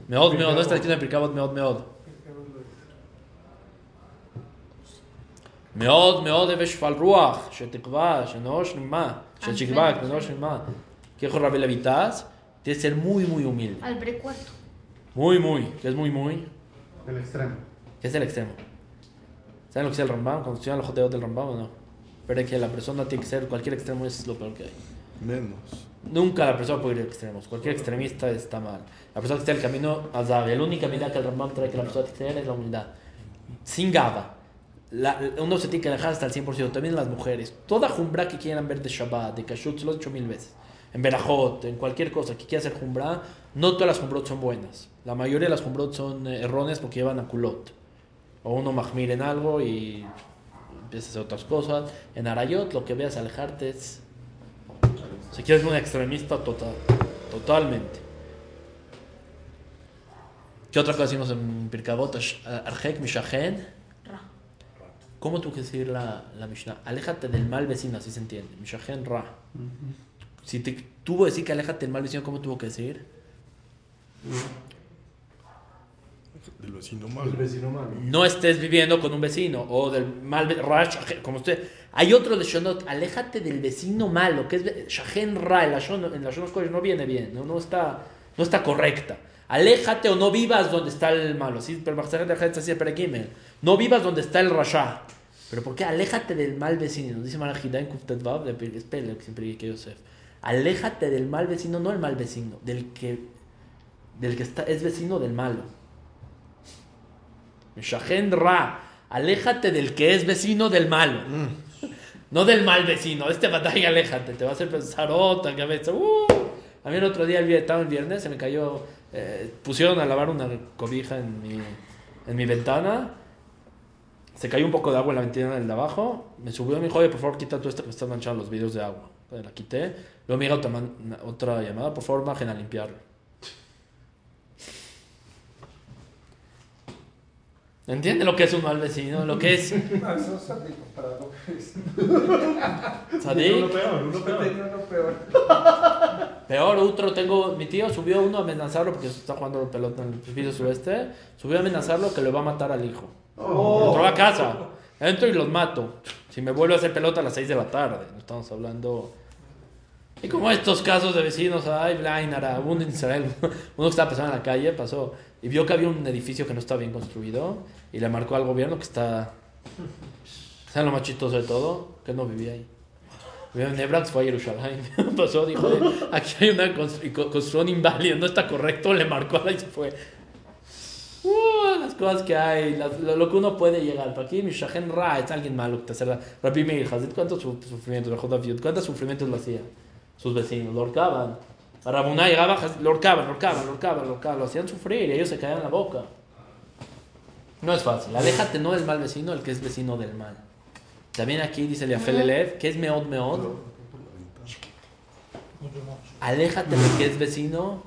S1: מאוד מאוד, no está escrito en Pirkabot מאוד מאוד. מאוד מאוד הווה שפל רוח, שתקווה, שנוש נמה, שתקווה, שנוש נמה. ¿Qué dijo Rabbi Levitas? Tiene que ser muy, muy humilde.
S2: Al precuarto.
S1: Muy, muy. ¿Qué es muy, muy?
S5: El extremo.
S1: ¿Qué es el extremo? ¿Saben lo que es el Rambam? Cuando estudian los joteos del Rambam o no? Pero es que la persona tiene que ser, cualquier extremo es lo peor que hay.
S3: Menos.
S1: Nunca la persona puede ir a extremos. Cualquier extremista está mal. La persona que está en el camino azar. La única humildad que el Rambam trae que la persona tiene que tener es la humildad. Sin gaba. La- uno se tiene que dejar hasta el 100%. También las mujeres. Toda jumbra que quieran ver de Shabbat, de Kashrut, se lo he dicho mil veces. En Berajot, en cualquier cosa que quiera hacer jumbra, no todas las jumbrot son buenas. La mayoría de las jumbrot son eh, erróneas porque llevan a culot. O uno mahmir en algo y empieza a hacer otras cosas. En Arayot, lo que veas alejarte es si quieres un extremista total, totalmente. ¿Qué otra cosa decimos en Pirkabot? Arjek mishachen. ¿Cómo tuvo que decir la, la Mishnah? Aléjate del mal vecino, así se entiende. Mishachen ra. Si te tuvo que decir que aléjate del mal vecino, ¿cómo tuvo que decir?
S3: Del vecino malo.
S7: vecino malo.
S1: No estés viviendo con un vecino o del mal ra, como usted. Hay otro de Shonot, aléjate del vecino malo, que es shachen ra, en la Shon- en la Shon Kodesh no viene bien, no, no está, no está correcta. Aléjate o no vivas donde está el malo. Sí, pero así, pero Gimel. No vivas donde está el rasha. ¿Pero por qué? Aléjate del mal vecino. Nos dice Marajida en Kuftetvav, de Pir- espere, que siempre que Yosef. Aléjate del mal vecino, no el mal vecino, del que, del que está, es vecino del malo. Shahen Ra, aléjate del que es vecino del malo. No del mal vecino. Este batalla, aléjate. Te va a hacer pensar otra cabeza. Uh. A mí el otro día, estaba el viernes, se me cayó. eh, pusieron a lavar una cobija en mi, en mi ventana. Se cayó un poco de agua en la ventana del de abajo. Me subió y me dijo, oye, por favor, quita todo esto que me están manchando los vídeos de agua. Entonces, La quité. Luego me llega otra, llamada, por favor, bajen a limpiarlo. ¿Entiende lo que es un mal vecino? Lo que es
S8: No, eso es sádico para lo que es.
S1: Sadik.
S5: Uno peor, uno peor.
S8: Peor,
S1: otro, tengo, mi tío subió uno a amenazarlo porque está jugando pelota en el piso sureste. Subió a amenazarlo que le va a matar al hijo. Entró a casa. Entro y los mato. Si me vuelvo a hacer pelota a las 6 de la tarde. No estamos hablando. Y como estos casos de vecinos, ay, Blainara, uno en Israel, uno que estaba pasando en la calle, pasó. y vio que había un edificio que no estaba bien construido y le marcó al gobierno que está... ¿Saben lo más chistoso de todo? Que no vivía ahí. Vivía en Nebrak, fue a Jerusalén. Pasó, dijo, "Eh, aquí hay una construcción inválida, no está correcto, le marcó a la y se fue. Uh, las cosas que hay, las- lo, lo que uno puede llegar. Para aquí, Mishachen Ra es alguien malo que te hace la... Rabbi Meir Hazid, ¿cuántos su- sufrimientos? ¿Cuántos sufrimientos lo hacía? Sus vecinos, lo ahorcaban. A Rabuná llegaba, lo ahorcaban, lo ahorcaban, lo ahorcaban, lo ahorcaban, lo hacían sufrir y ellos se caían en la boca. No es fácil. Aléjate no del mal vecino, el que es vecino del mal. También aquí dice Leafelelev, que es meod meod. Aléjate del que es vecino,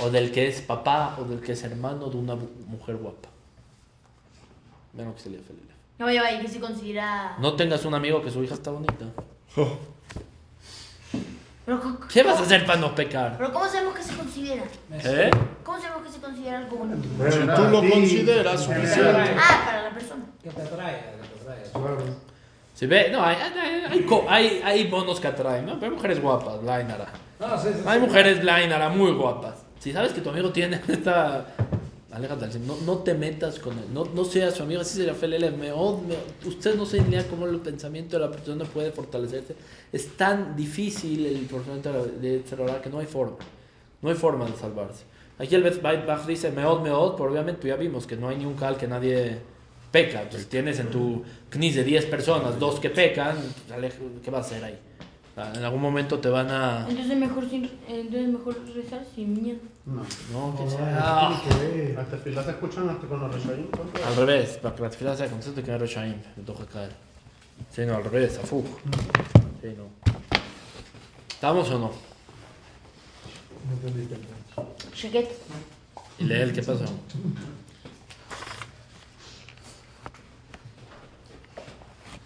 S1: o del que es papá, o del que es hermano de una mujer guapa. Vean lo que se Leafelelev.
S2: No, ya va, y que se considera.
S1: No tengas un amigo que su hija está bonita.
S2: Pero, ¿cómo-
S1: ¿Qué vas a hacer para no pecar?
S2: Pero ¿cómo sabemos que se considera?
S1: ¿Eh?
S2: ¿Cómo sabemos que se considera algo bonito?
S3: Si tú lo consideras suficiente.
S2: Ah, para la persona.
S4: Que te atrae, que te atrae.
S1: Si ve, no, hay, hay, hay, hay, hay bonos que atraen, ¿no? Pero hay mujeres guapas, Lainara.
S4: No, sí, sí,
S1: Hay
S4: sí.
S1: mujeres Lainara muy guapas. Si sabes que tu amigo tiene esta. Aléjate al no, no te metas con él, no, no seas su amigo, así se le Felele, me, od- me Ustedes no saben idea cómo el pensamiento de la persona puede fortalecerse. Es tan difícil el pensamiento de Tzerorá que no hay forma. No hay forma de salvarse. Aquí el Bach dice meod, meod, pero obviamente ya vimos que no hay ni un cal que nadie peca. Entonces tienes en tu knis de 10 personas, dos que pecan, pues, ¿qué va a hacer ahí? Sea, En algún momento te van a...
S2: Entonces mejor, sin, entonces mejor rezar sin miedo.
S5: No.
S1: No, que
S5: No,
S1: sea-
S5: no,
S1: Ah.
S5: tiene que ver. Las tefilas se escuchan hasta con los reshaim.
S1: Al revés, para que la tefila sea consciente que no es Reshaim, me toca caer. Sí, no, al revés, a Fuj. Sí, no. ¿Estamos o no?
S5: No entonces.
S2: Sheket.
S1: ¿Y Leel qué pasó?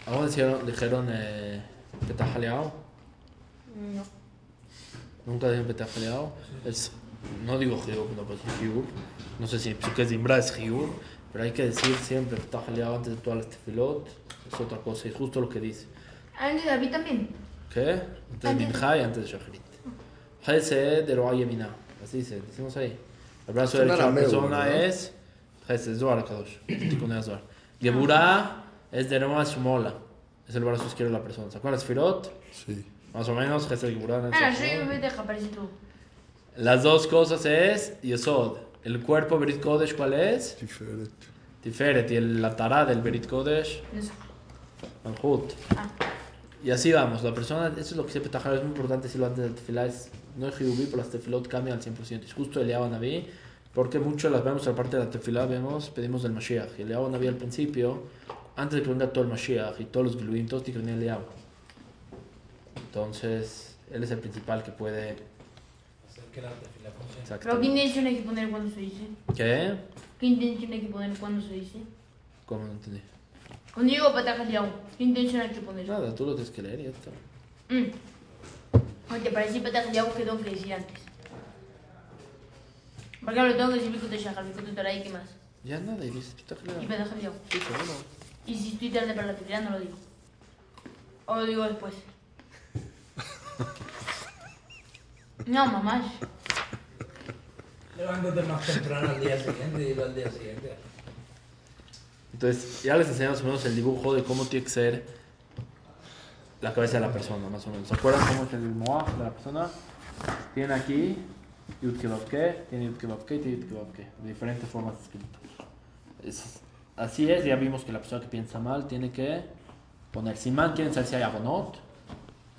S1: ¿Algo dijeron, dijeron eh, que te has jaleado?
S2: No.
S1: Nunca que te has jaleado. Es, no digo Hiur, no decir Hiur. No sé si que es Imbra es Hiur, pero hay que decir siempre que te has jaleado antes de todas las tefilot. Es otra cosa, es justo lo que dice.
S2: Antes de David también.
S1: ¿Qué? Antes de
S2: Antes-
S1: Minja y antes de Shacharit. Hesed de Roa Yemina. Así dice, decimos ahí. El brazo derecho de la persona es Hesed, Zohar Kadosh. Tikkun Zohar. Geburah es de Roma Shumola. Es el brazo izquierdo de la persona. ¿Se acuerdan las Firot?
S3: Sí.
S1: Más o menos.
S2: Ah.
S1: Las dos cosas es Yesod. El cuerpo Berit Kodesh, ¿cuál es?
S3: Tiferet.
S1: Tiferet. Y el, la Tará del Berit Kodesh,
S2: Eso.
S1: Malhut.
S2: Ah.
S1: Y así vamos, la persona, eso es lo que siempre Tajar es muy importante decirlo antes del tefilá, es, no es Hidubi, pero las tefilot cambian al 100%. Es justo Eliyahu Naví, porque mucho las vemos a parte de la tefilá, vemos, pedimos del Mashiach. Y Eliyahu Naví al principio, antes de que venga todo el Mashiach y todos los Giluim, todos tienen venir Eliyahu. Entonces, él es el principal que puede...
S4: Hacer que la tefila funcione.
S2: Pero ¿qué intención hay que poner cuando se dice?
S1: ¿Qué?
S2: ¿Qué intención hay que poner cuando se dice?
S1: ¿Cómo no entendí?
S2: Cuando digo pataja de agua, ¿qué intención hay que poner?
S1: Nada, tú lo tienes que leer y ya está.
S2: Mm. Oye, para decir pataja de agua, ¿qué tengo que decir antes? Por ejemplo, tengo que decir Bikuta Shahar, Bikuta Torah y qué más.
S1: Ya nada, y dices, "Puta, claro".
S2: Y pataja de agua.
S1: Sí, seguro.
S2: Y si estoy tarde para la tefila, no lo digo. O lo digo después. No, mamá.
S4: Levántate más temprano al día siguiente y al día siguiente.
S1: Entonces, ya les enseñamos más o menos el dibujo de cómo tiene que ser la cabeza de la persona, más o menos. ¿Se acuerdan cómo es el moaj de la persona? Tiene aquí Yud Kebabke, tiene Yud Kebabke y tiene Yud Kebabke, de diferentes formas escritas. Es- así es, ya vimos que la persona que piensa mal tiene que poner Simán, quieren saber si hay agonot.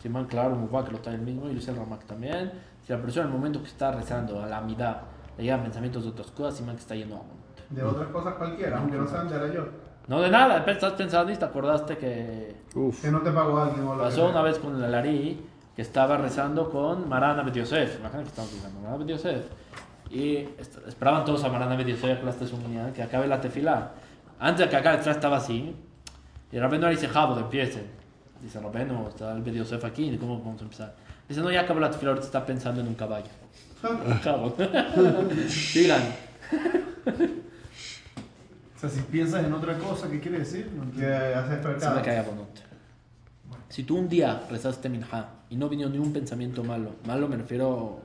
S1: Simán, claro, Mubak lo trae el mismo, y Yusel Ramak también. Si la persona en el momento que está rezando a la amidad le llegan pensamientos de otras cosas, Simán que está yendo a agonot.
S5: De otras cosas cualquiera, aunque no sean de Arayot.
S1: No de nada, estás pensando y te acordaste que
S3: Uf.
S5: Que no te pagó alguien o
S1: pasó una vez con el Alarí que estaba rezando con Marana Bet Yosef. Imagínate que estamos rezando Marana Bet Yosef. Y esperaban todos a Marana Bet Yosef, la que acabe la tefila. Antes de que acabe, detrás estaba así. Y Rabeno dice, Jabo, empiecen. Dice Rabeno, está el Bet Yosef aquí, ¿cómo vamos a empezar? Dice, no, ya acabó la tefila, ahorita está pensando en un caballo. Jabo. Digan.
S9: O sea, si piensas en otra cosa, ¿qué quiere decir? No
S5: Que haces
S1: Se me
S5: pecado.
S1: Si tú un día rezaste minja y no vino ni un pensamiento malo, malo me refiero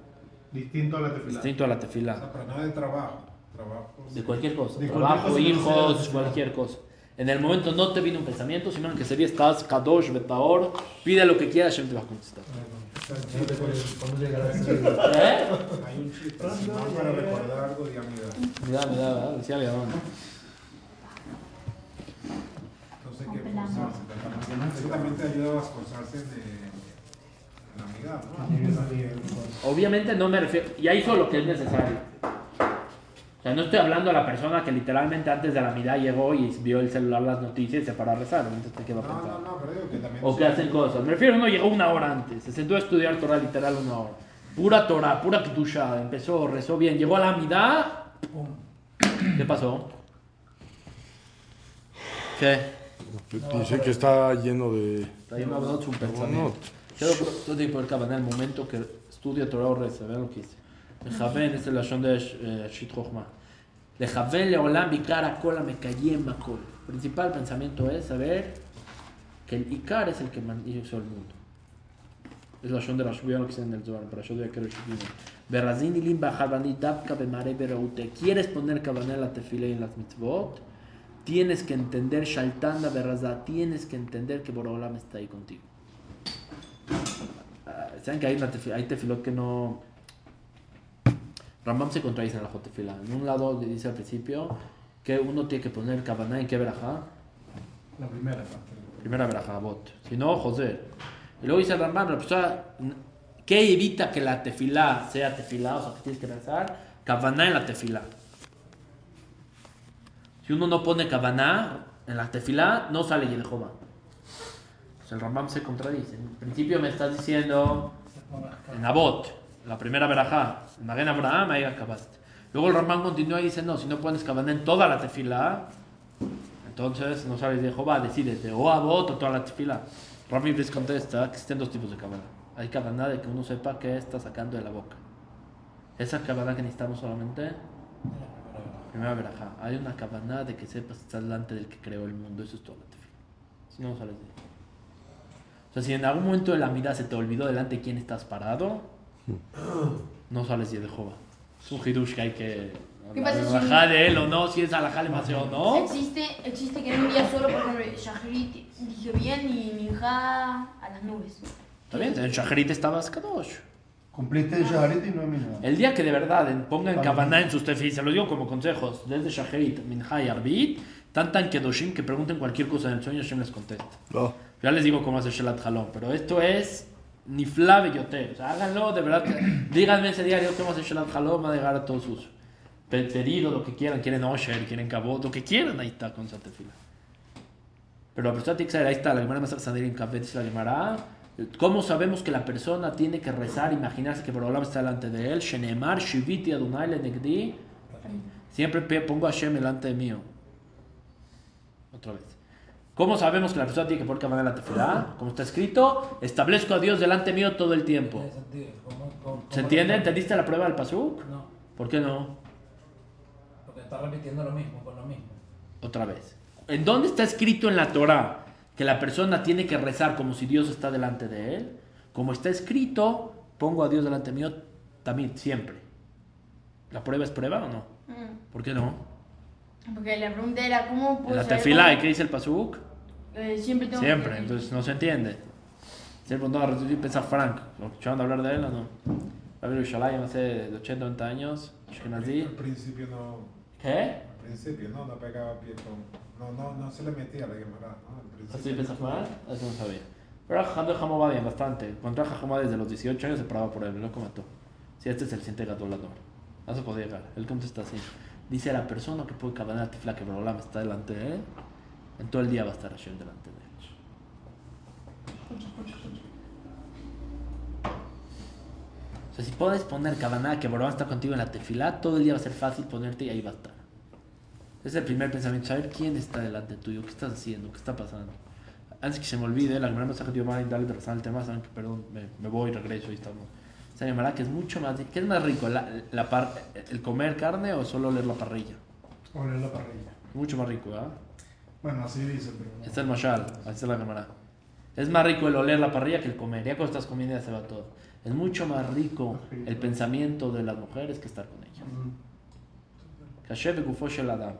S5: Distinto a la tefila.
S1: distinto a la
S6: O
S1: tefila,
S6: sea, pero no de trabajo. Trabajos.
S1: De cualquier cosa.
S9: De
S1: Trabajo,
S9: cualquier cosa no
S1: hijos, cualquier cosa. En el momento no te vino un pensamiento, sino que sería estás Kadosh, Betaor, pide lo que quieras, Hashem te va a contestar. ¿Eh?
S6: Hay un chiste, para recordar algo,
S1: mira, mira, decía León.
S6: Entonces hay que esforzarse. Eso también te ayuda a esforzarse de, en la amistad, ¿no?
S1: Obviamente no me refiero, ya hizo lo que es necesario O sea, no estoy hablando a la persona que literalmente antes de la mirada llegó y vio el celular las noticias y se paró a rezar. Entonces te quedó a
S6: No,
S1: pensar.
S6: no, no, pero digo que también.
S1: O que hacen cosas. Me refiero, uno llegó una hora antes, se sentó a estudiar Torah literal una hora. Pura Torah, pura Ketusha, empezó, rezó bien, llegó a la mitad. ¿Qué pasó? ¿Qué?
S3: Dice que está lleno de...
S1: Hay una voz, un
S3: No,
S1: pensamiento. Quiero todo tipo de cabana, el momento que estudia Torah o reza, vean lo que dice. לכוון, es el לשון De Javel Leolam Ikara Kola me callé en Makol. El principal pensamiento es saber que el Ikar es el que hizo el mundo. Es la de Rashbiya lo que está en el Zohar, pero yo de Kerosh Berrazin y Limba Javani Dabka Bemare Beraute. ¿Quieres poner Kabané la tefila y en las mitzvot? Tienes que entender Shaltanda Berrazá. Tienes que entender que Borolam está ahí contigo. Ah, ¿Saben que hay, tefilot que no Rambam se contradice en la Jotefila. En un lado le dice al principio que uno tiene que poner Kavaná en qué verajá.
S9: La primera parte.
S1: Primera verajá, bot. Si no, José. Y luego dice Rambam, la persona, ¿qué evita que la tefilá sea tefilá? O sea, que tienes que rezar. Kavaná en la tefilá. Si uno no pone Kavaná en la tefilá, no sale Yehova. Pues el Rambam se contradice. En principio me estás diciendo en Abot, la primera verajá, en Magen Abraham, ahí acabaste. Luego el Rambam continúa y dice, no, si no pones Kavaná en toda la tefilá, entonces no sabes de Jehová, o Abot o toda la tefilá. Rabbi contesta que existen dos tipos de Kavaná. Hay Kavaná de que uno sepa qué está sacando de la boca. Esa Kavaná que necesitamos solamente, primera verajá. Hay una Kavaná de que sepas que estás delante del que creó el mundo, eso es toda la tefilá. Si no, no sales de. O sea, si en algún momento de la mirada se te olvidó delante de quién estás parado, no sales de Jehová. Es un hidush que hay que
S2: ¿Qué pasa si-
S1: alajá de él o no, si es alajá le o no.
S2: Existe, existe que en un día solo, por ejemplo, Shahrit dije bien y Minja a las nubes.
S1: Está bien, en Shaharit estabas Kadosh.
S9: Cumpliste el Shaharit y no mirado.
S1: El día que de verdad pongan. Kavaná en sus tefilín, se lo digo como consejos, desde Shaharit, Minha y Arbit, tan tan Kedoshim que pregunten cualquier cosa en el sueño, Hashem les contesta.
S3: No.
S1: Ya les digo cómo hacer Shelat Halom, pero esto es ni flave yote. O sea, háganlo, de verdad. que- díganme ese día, yo cómo hacer Shelat Halom, va a llegar a todos sus pe- pedidos, lo que quieran. Quieren Osher, quieren Kabot, lo que quieran, ahí está con esa tefila. Pero la persona tiene que saber, ahí está, la Gemara Masar Sanir en dice la Gemara. ¿Cómo sabemos que la persona tiene que rezar, imaginarse que Borolam está delante de él? Shenemar, Shiviti, Adonai, Lenegdi. Siempre pongo a Hashem delante de mío. Otra vez. ¿Cómo sabemos que la persona tiene que poner cámara en la tefilá? Como está escrito, establezco a Dios delante mío todo el tiempo.
S4: Tiene sentido. ¿Cómo- cómo-
S1: ¿Se entiende? ¿Entendiste la prueba del pasuk?
S4: No,
S1: ¿Por qué no?
S4: porque está repitiendo lo mismo, con lo mismo.
S1: Otra vez. ¿En dónde está escrito en la Torah que la persona tiene que rezar como si Dios está delante de él? Como está escrito, pongo a Dios delante mío también, siempre. ¿La prueba es prueba o no?
S2: Mm.
S1: ¿Por qué no?
S2: Porque la pregunta era, ¿cómo
S1: En
S2: puedo
S1: la tefilá, ¿y qué dice el pasuk?
S2: Eh, siempre tengo
S1: Siempre,
S2: que-
S1: entonces no se entiende. Siempre no, yo pensar Frank, ¿lo escucharon hablar de él o no? Rabbi Yerushalayim hace de 80, 90 años, Ashkenazi.
S6: Al principio no.
S1: ¿Qué?
S6: Al principio no, no pegaba pie con. No, no, no se le metía a la Gemara. ¿no? Al principio
S1: ¿Así pensas mal? Eso no sabía. Pero Jajam de Hamobadia bastante. Encontré a Jajam desde los 18 años, se paraba por él, lo comentó. Si este es el siguiente gato lador. No se podía llegar. Él contesta así. Dice la persona que puede caber la tifla que Borolam está delante de él, en todo el día va a estar Hashem delante de él. O sea, si puedes poner Kavaná, que Borolam está contigo en la tefilá, todo el día va a ser fácil ponerte y ahí va a estar. Es el primer pensamiento, saber quién está delante tuyo, qué estás haciendo, qué está pasando. Antes que se me olvide, la primera mensaje de Omar y darle de rezar el tema, saben que, perdón, me, me voy, regreso y estamos. Se llamará que es mucho más, ¿qué es más rico? La, la par- ¿El comer carne o solo oler la parrilla?
S9: Oler la parrilla.
S1: Mucho más rico, ¿ah?
S9: Bueno, así dice, pero no.
S1: Este es el mashal, así es la cámara. Es más rico el oler la parrilla que el comer. Ya cuando estás comiendo ya se va todo. Es mucho más rico el pensamiento de las mujeres que estar con ellas.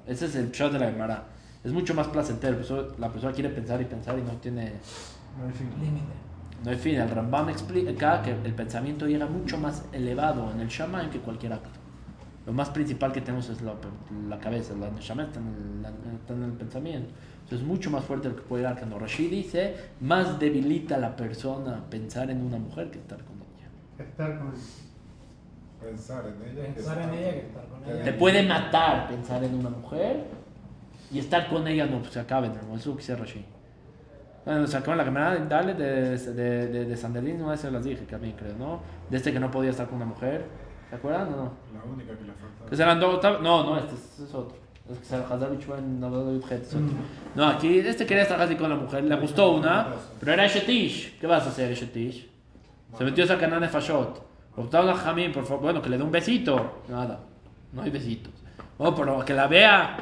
S1: Ese es el shot de la Gemara. Es mucho más placentero. La persona- La persona quiere pensar y pensar y no tiene...
S9: No hay fin.
S4: Límite.
S1: No hay fin. El Rambam explica que el pensamiento llega mucho más elevado en el shaman que cualquier acto. Lo más principal que tenemos es la, la cabeza. La neshama está en, la- está en el pensamiento. Entonces es mucho más fuerte lo que puede llegar. Cuando Rashid dice, más debilita a la persona pensar en una mujer que estar con ella.
S9: Estar con
S6: Pensar en ella.
S4: Pensar en ella que estar con ella.
S1: Te puede matar pensar en una mujer y estar con ella no, pues se acaba. ¿no? Eso que dice Rashid. Bueno, se acaba la cámara, dale, de, de, de, de Sandelín, una vez se las dije, que a mí creo, ¿no? De este que no podía estar con una mujer. ¿Se acuerdan o no?
S6: La única que le falta.
S1: Que se eran dos, no, no, este, este es otro. Es que se otro. No, aquí este quería estar casi con la mujer, le gustó una, pero era Shetish. ¿Qué vas a hacer, Shetish? Se metió esa canana de Fashot. Optaron a Jamín, por favor, bueno, que le dé un besito. Nada, no hay besitos. Oh, pero que la vea.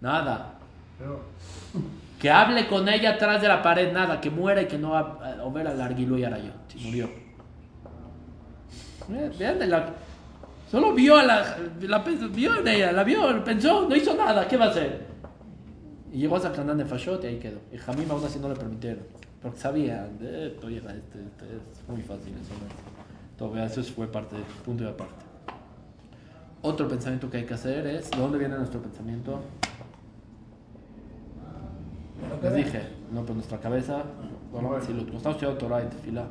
S1: Nada. Que hable con ella atrás de la pared, nada. Que muera y que no va a ver al y Arayot. Y murió. Eh, Vean, de la, solo vio a la, la. Vio en ella, la vio, pensó, no hizo nada. ¿Qué va a hacer? Y llegó a Sacanán de Fashot y ahí quedó. Y Jamim aún así no le permitieron. Porque sabía, eh, esto llega, este, este es muy fácil eso. ¿no? Todavía eso fue parte, punto y aparte. Otro pensamiento que hay que hacer es, ¿de dónde viene nuestro pensamiento? Les dije, no, pues nuestra cabeza, bueno, si lo cuando estamos estudiando Torah y Tefila,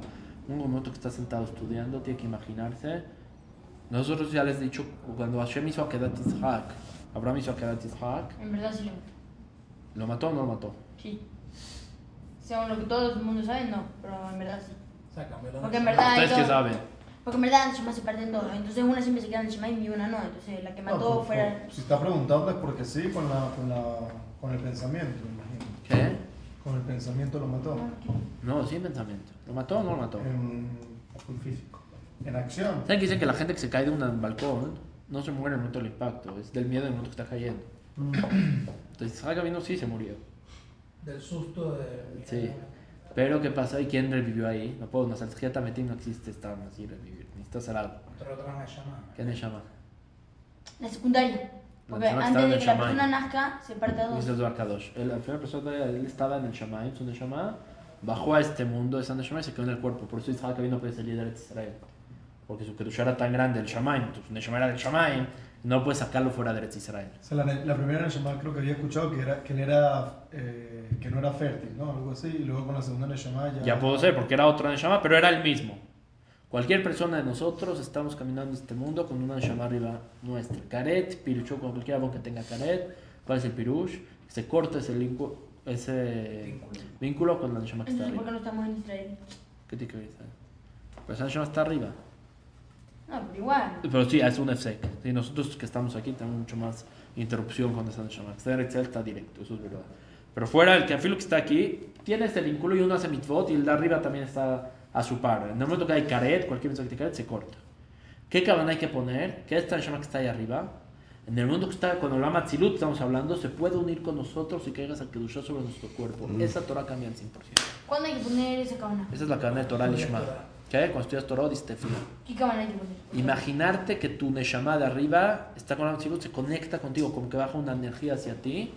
S1: un momento que está sentado estudiando, tiene que imaginarse. Nosotros ya les he dicho, cuando Hashem hizo a Kedat Yitzhak, Abraham hizo a Kedat Yitzhak,
S2: En verdad sí lo
S1: ¿lo mató o no lo mató?
S2: Sí. Según lo que todo el mundo sabe, no, pero en verdad sí.
S4: Sácame la
S2: Porque en verdad
S1: ¿Ustedes qué saben?
S2: Porque en verdad Neshama se parten dos. Entonces una siempre se queda en Neshama y una no. Entonces la que
S7: No,
S2: mató
S7: por-
S2: fuera.
S7: por- si está preguntando es porque sí, con, la, con, la, con el pensamiento, me imagino.
S1: ¿Qué?
S7: Con el pensamiento lo mató.
S1: No, sin pensamiento. ¿Lo mató o no lo mató?
S7: En,
S9: en físico.
S7: En acción.
S1: ¿Saben que dicen que la gente que se cae de un balcón no se muere en el momento del impacto? Es del miedo en el momento que está cayendo. Entonces, Yitzhak vino sí se murió.
S4: Del susto de.
S1: Sí. Pero ¿qué pasa? ¿Y quién revivió ahí? No puedo, no, Salsgiata Metim no existe estar así revivir. Necesitas hacer algo.
S4: Otra otra me llama.
S1: ¿Qué le llama?
S2: La secundaria. Porque antes de que la persona nazca, se parte a dos.
S1: El La primera persona, él estaba en el Shamayim, su Neshama, bajó a este mundo de San Neshama y se quedó en el cuerpo. Por eso Isaac vino puede salir de Israel. Porque su Kedusha era tan grande, el Shamayim, su Neshama era del Shamayim, no puede sacarlo fuera de Eretz Israel.
S7: O sea, la, la primera llamada creo que había escuchado que, era, que él era, eh, que no era fértil, ¿no? Algo así, y luego con la segunda llamada ya...
S1: Ya puedo ser, porque era otro Neshama, pero era el mismo. Cualquier persona de nosotros estamos caminando en este mundo con una Neshama arriba nuestra. Karet, Pirucho, con cualquier que tenga Karet. ¿Cuál es el Pirush? Se corta ese, lingu- ese vínculo con la Neshama que está
S2: Entonces, ¿por qué
S1: arriba.
S2: no estamos en Israel?
S1: ¿Qué tiene que ver? Israel? Pues esa Neshama está arriba.
S2: No, pero igual.
S1: Pero sí, es un EFSEC. Sí, nosotros que estamos aquí tenemos mucho más interrupción con esa Neshama. Está en Excel, está directo, eso es verdad. Pero fuera, el que afilo que está aquí tiene este vínculo y uno hace mitzvot y el de arriba también está a su par. En el momento que hay caret, cualquier mensaje que tiene caret, se corta. ¿Qué cabana hay que poner? ¿Qué esta Neshama que está ahí arriba? En el mundo que está, cuando la Matzilut estamos hablando, se puede unir con nosotros y que hagas a Kedushá sobre nuestro cuerpo. Esa Torah cambia al 100%.
S2: ¿Cuándo hay que poner esa cabana?
S1: Esa es la cadena de Torah Lishma. Cuando estudias Torah, dices tefila.
S2: ¿Qué cabana hay que poner?
S1: Imaginarte que tu Neshama de arriba está con la Matzilut, se conecta contigo, como que baja una energía hacia ti.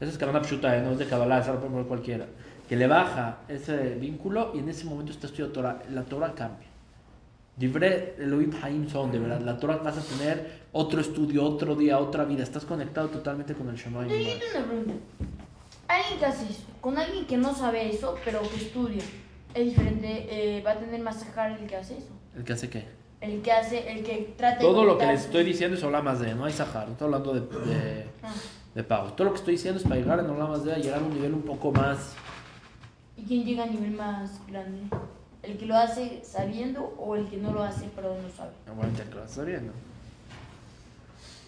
S1: Esa es Kabbalah Pshuta, ¿eh? no es de Kabbalah, la puede poner cualquiera. Que le baja ese vínculo y en ese momento está estudiando Torah. La Torah cambia. Libre Elohim Haim son, de verdad. La Torah vas a tener otro estudio, otro día, otra vida. Estás conectado totalmente con el Shema.
S2: Yo una pregunta. Alguien que hace eso, con alguien que no sabe eso, pero que estudia, es diferente, eh, va a tener más sacar el que hace eso.
S1: ¿El que hace qué?
S2: El que hace, el que trata de
S1: Todo lo que les estoy diciendo es más de, no hay Sahar, no estoy hablando de, de,
S2: Ah.
S1: de pago. Todo lo que estoy diciendo es para llegar en más de, llegar a un nivel un poco más.
S2: ¿Y quién llega a nivel más grande? ¿El que lo hace sabiendo o el que no lo hace pero no sabe?
S1: Obviamente que lo viendo.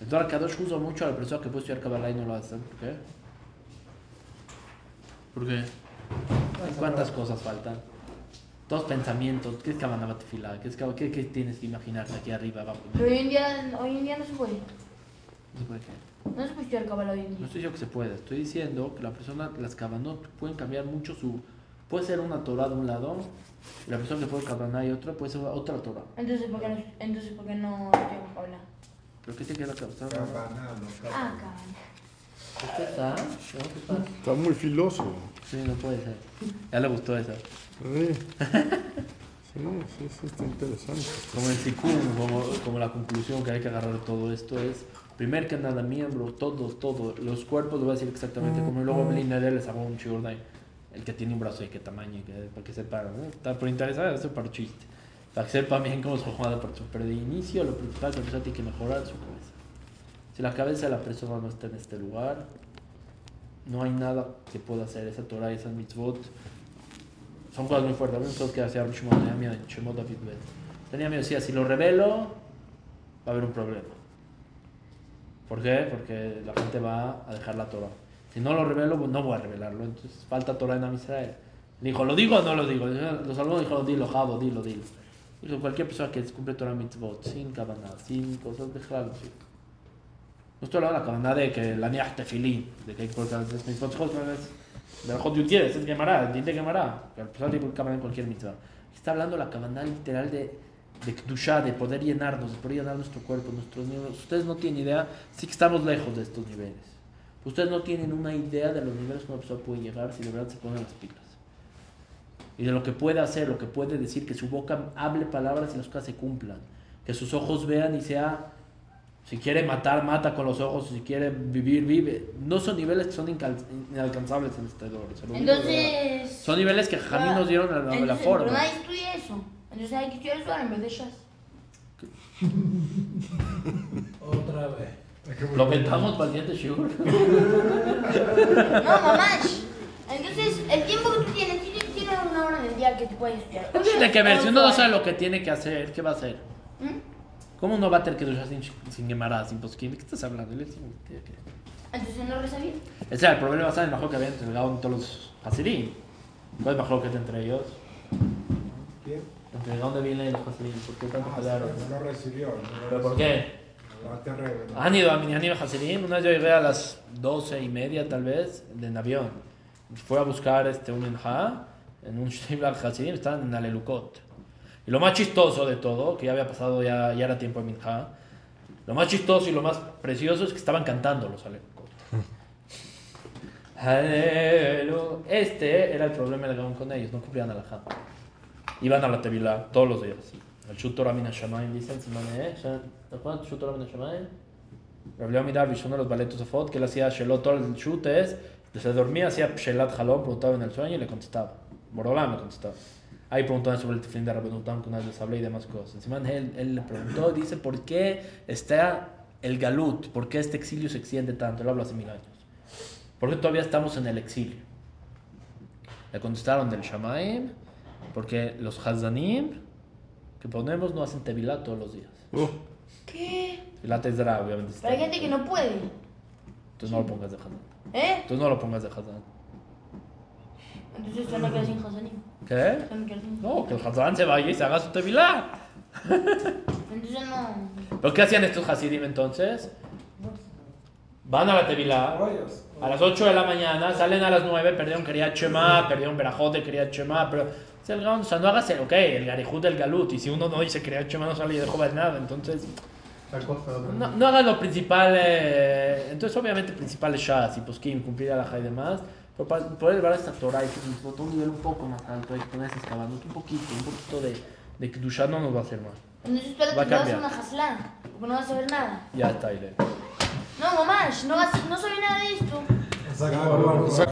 S1: El Torah Kadosh juzga mucho a la persona que puede estudiar Kabbalah y no lo hace. ¿Por qué? ¿Por qué? ¿Cuántas cosas faltan? Dos pensamientos. ¿Qué es Kabbalah Batfila? ¿Qué, es Kabbalah- qué, ¿Qué tienes que imaginarte aquí arriba?
S2: Pero hoy en día, hoy en día no se puede.
S1: No se puede qué.
S2: No se puede estudiar Kabbalah hoy en
S1: No
S2: día.
S1: estoy diciendo que se puede. Estoy diciendo que la persona, las Kabbanot pueden cambiar mucho su... Puede ser una Torah de un lado y la persona que puede Kabbalah y otra puede ser otra Torah.
S2: Entonces, ¿por qué no, entonces, ¿por qué no estudiamos Kabbalah?
S1: ¿Pero qué tiene que ver la cabana?
S6: Cabana, no,
S2: Ah,
S6: cabana.
S1: ¿Este está? ¿Cómo que está?
S3: Muy filoso.
S1: Sí, no puede ser. Ya le gustó esa.
S3: Sí, sí, sí, sí, está interesante.
S1: Como el Tikkun, como, como la conclusión que hay que agarrar de todo esto es, primer que nada, miembro, todo, todo, los cuerpos, lo voy a decir exactamente como y luego Blin les hago un shiurdai, el que tiene un brazo y qué tamaño, y qué- para que sepa, ¿no? está por interesar, eso para chiste, para que sepa bien cómo se juega pero de inicio lo principal que la persona tiene que mejorar su. Si la cabeza de la persona no está en este lugar, no hay nada que pueda hacer, esa Torah y esas mitzvot, son cosas muy fuertes. Había cosas que hacía tenía miedo, Shemot David. Tenía miedo, decía, si lo revelo, va a haber un problema. ¿Por qué? Porque la gente va a dejar la Torah. Si no lo revelo, pues no voy a revelarlo. Entonces falta Torah en Israel. Dijo, ¿lo digo o no lo digo? Los alumnos dijeron, dilo, Jabo, dilo, dilo. Dijo, cualquier persona que cumple Torah mitzvot, sin cabana, sin cosas de de de la niach tefilín, de que hay que colocar las mitzvot, chot, es- de Gemara, dice Gemara, persona tiene que cabana en cualquier mitzvah. Está hablando la cabana literal de, de Kedushá, de poder llenarnos, de poder llenar nuestro cuerpo, nuestros miembros. Ustedes no tienen idea, sí que estamos lejos de estos niveles. Ustedes no tienen una idea de los niveles que una persona puede llegar si de verdad se ponen las pilas. Y de lo que puede hacer, lo que puede decir, que su boca hable palabras y las cosas se cumplan. Que sus ojos vean y sea, si quiere matar, mata con los ojos, si quiere vivir, vive. No son niveles que son incal- inalcanzables en este verdad.
S2: Entonces.
S1: Son niveles que Jamín nos dieron a la, la
S2: Entonces,
S1: forma.
S2: Pero nadie estudia eso. Entonces hay que estudiar eso en vez de.
S4: Otra vez.
S1: Lo el siguiente shiur.
S2: No, mamás. Entonces, el tiempo que tú tienes, tú tienes una hora del día que tú puedes estudiar.
S1: Tiene que ver, si uno no sabe lo que tiene que hacer, ¿qué va a hacer?
S2: ¿Mm?
S1: ¿Cómo no va a tener que duchar sin, sin Gemara, sin posquín? ¿De qué estás hablando?
S2: Entonces no reza bien.
S1: Ese era el problema, ¿sabes? Mejor que habían entregado en todos los Hasidim. ¿Cuál es mejor que entre ellos?
S6: ¿Quién?
S1: ¿Entre dónde vienen los Hasidim? ¿Por qué tanto
S6: Ah,
S1: pelearon?
S6: no lo recibió. no lo
S1: ¿Pero por
S6: recibió.
S1: qué? Han ido a Minyanim a Hasidim. Una vez yo llegué a las doce y media, tal vez, en avión. Fui a buscar este, un Minha en un Shibla Hasidim, estaban en Alelukot. Y lo más chistoso de todo, que ya había pasado, ya, ya era tiempo de Minha, lo más chistoso y lo más precioso es que estaban cantando los. Alelu- Este era el problema del Gaón con ellos, no cumplían a la Iban a la Tevilá todos los días. El Shutor Amina Shamayim dicen, ¿te acuerdas del Shutor Amina Shamayim? Rabbi Midavish, uno de los baletos de Fot, que él hacía Shelot, todo el shoot es, se dormía, hacía Shelat Halom, preguntaba en el sueño y le contestaba. Borolam le contestaba. Ahí preguntaban sobre el tefilín de Rabbi Nutam, que una vez les hablé y demás cosas. Encima él, él le preguntó, dice, ¿por qué está el galut? ¿Por qué este exilio se extiende tanto? Él habla hace mil años. ¿Por qué todavía estamos en el exilio? Le contestaron del Shamaim, porque los Hazanim que ponemos no hacen tevilá todos los días.
S3: Oh,
S2: ¿Qué?
S1: Tevilá es dra, obviamente.
S2: Pero hay gente que no puede.
S1: Entonces no lo pongas de Hazan.
S2: ¿Eh?
S1: Entonces no lo pongas de Hazan.
S2: Entonces yo no quiero sin Hasanim.
S1: ¿Qué?
S2: Yo no quiero sin
S1: No, que el Hazan se vaya y se haga su tevilá.
S2: Entonces no.
S1: ¿Pero qué hacían estos Hasidim entonces? Van a la tevilá. A las 8 de la mañana, salen a las 9, perdieron Kriyat Shema, perdieron Berajote, Kriyat Shema, pero... O sea, el Gaon, o sea, no hagas el, ok, el Garihut del Galut, y si uno no dice Kriyat Shema no sale y dejó ver nada, entonces...
S5: De
S1: No, no hagas lo principal, eh, entonces obviamente principal es Shas y Poskim, cumplir a la y demás, pero para poder llevar esta Torah hay que un nivel un poco más alto, hay que ponerse excavando un poquito, un poquito de, de Kedusha no nos va a hacer mal.
S2: Entonces espérate
S1: Va a
S2: que vas a hacer
S1: cambiar.
S2: una Haslan. Porque no vas a ver nada.
S1: Ya está, Ile.
S2: No, mamá, no, vas, no sabía nada de esto.
S3: Exacto.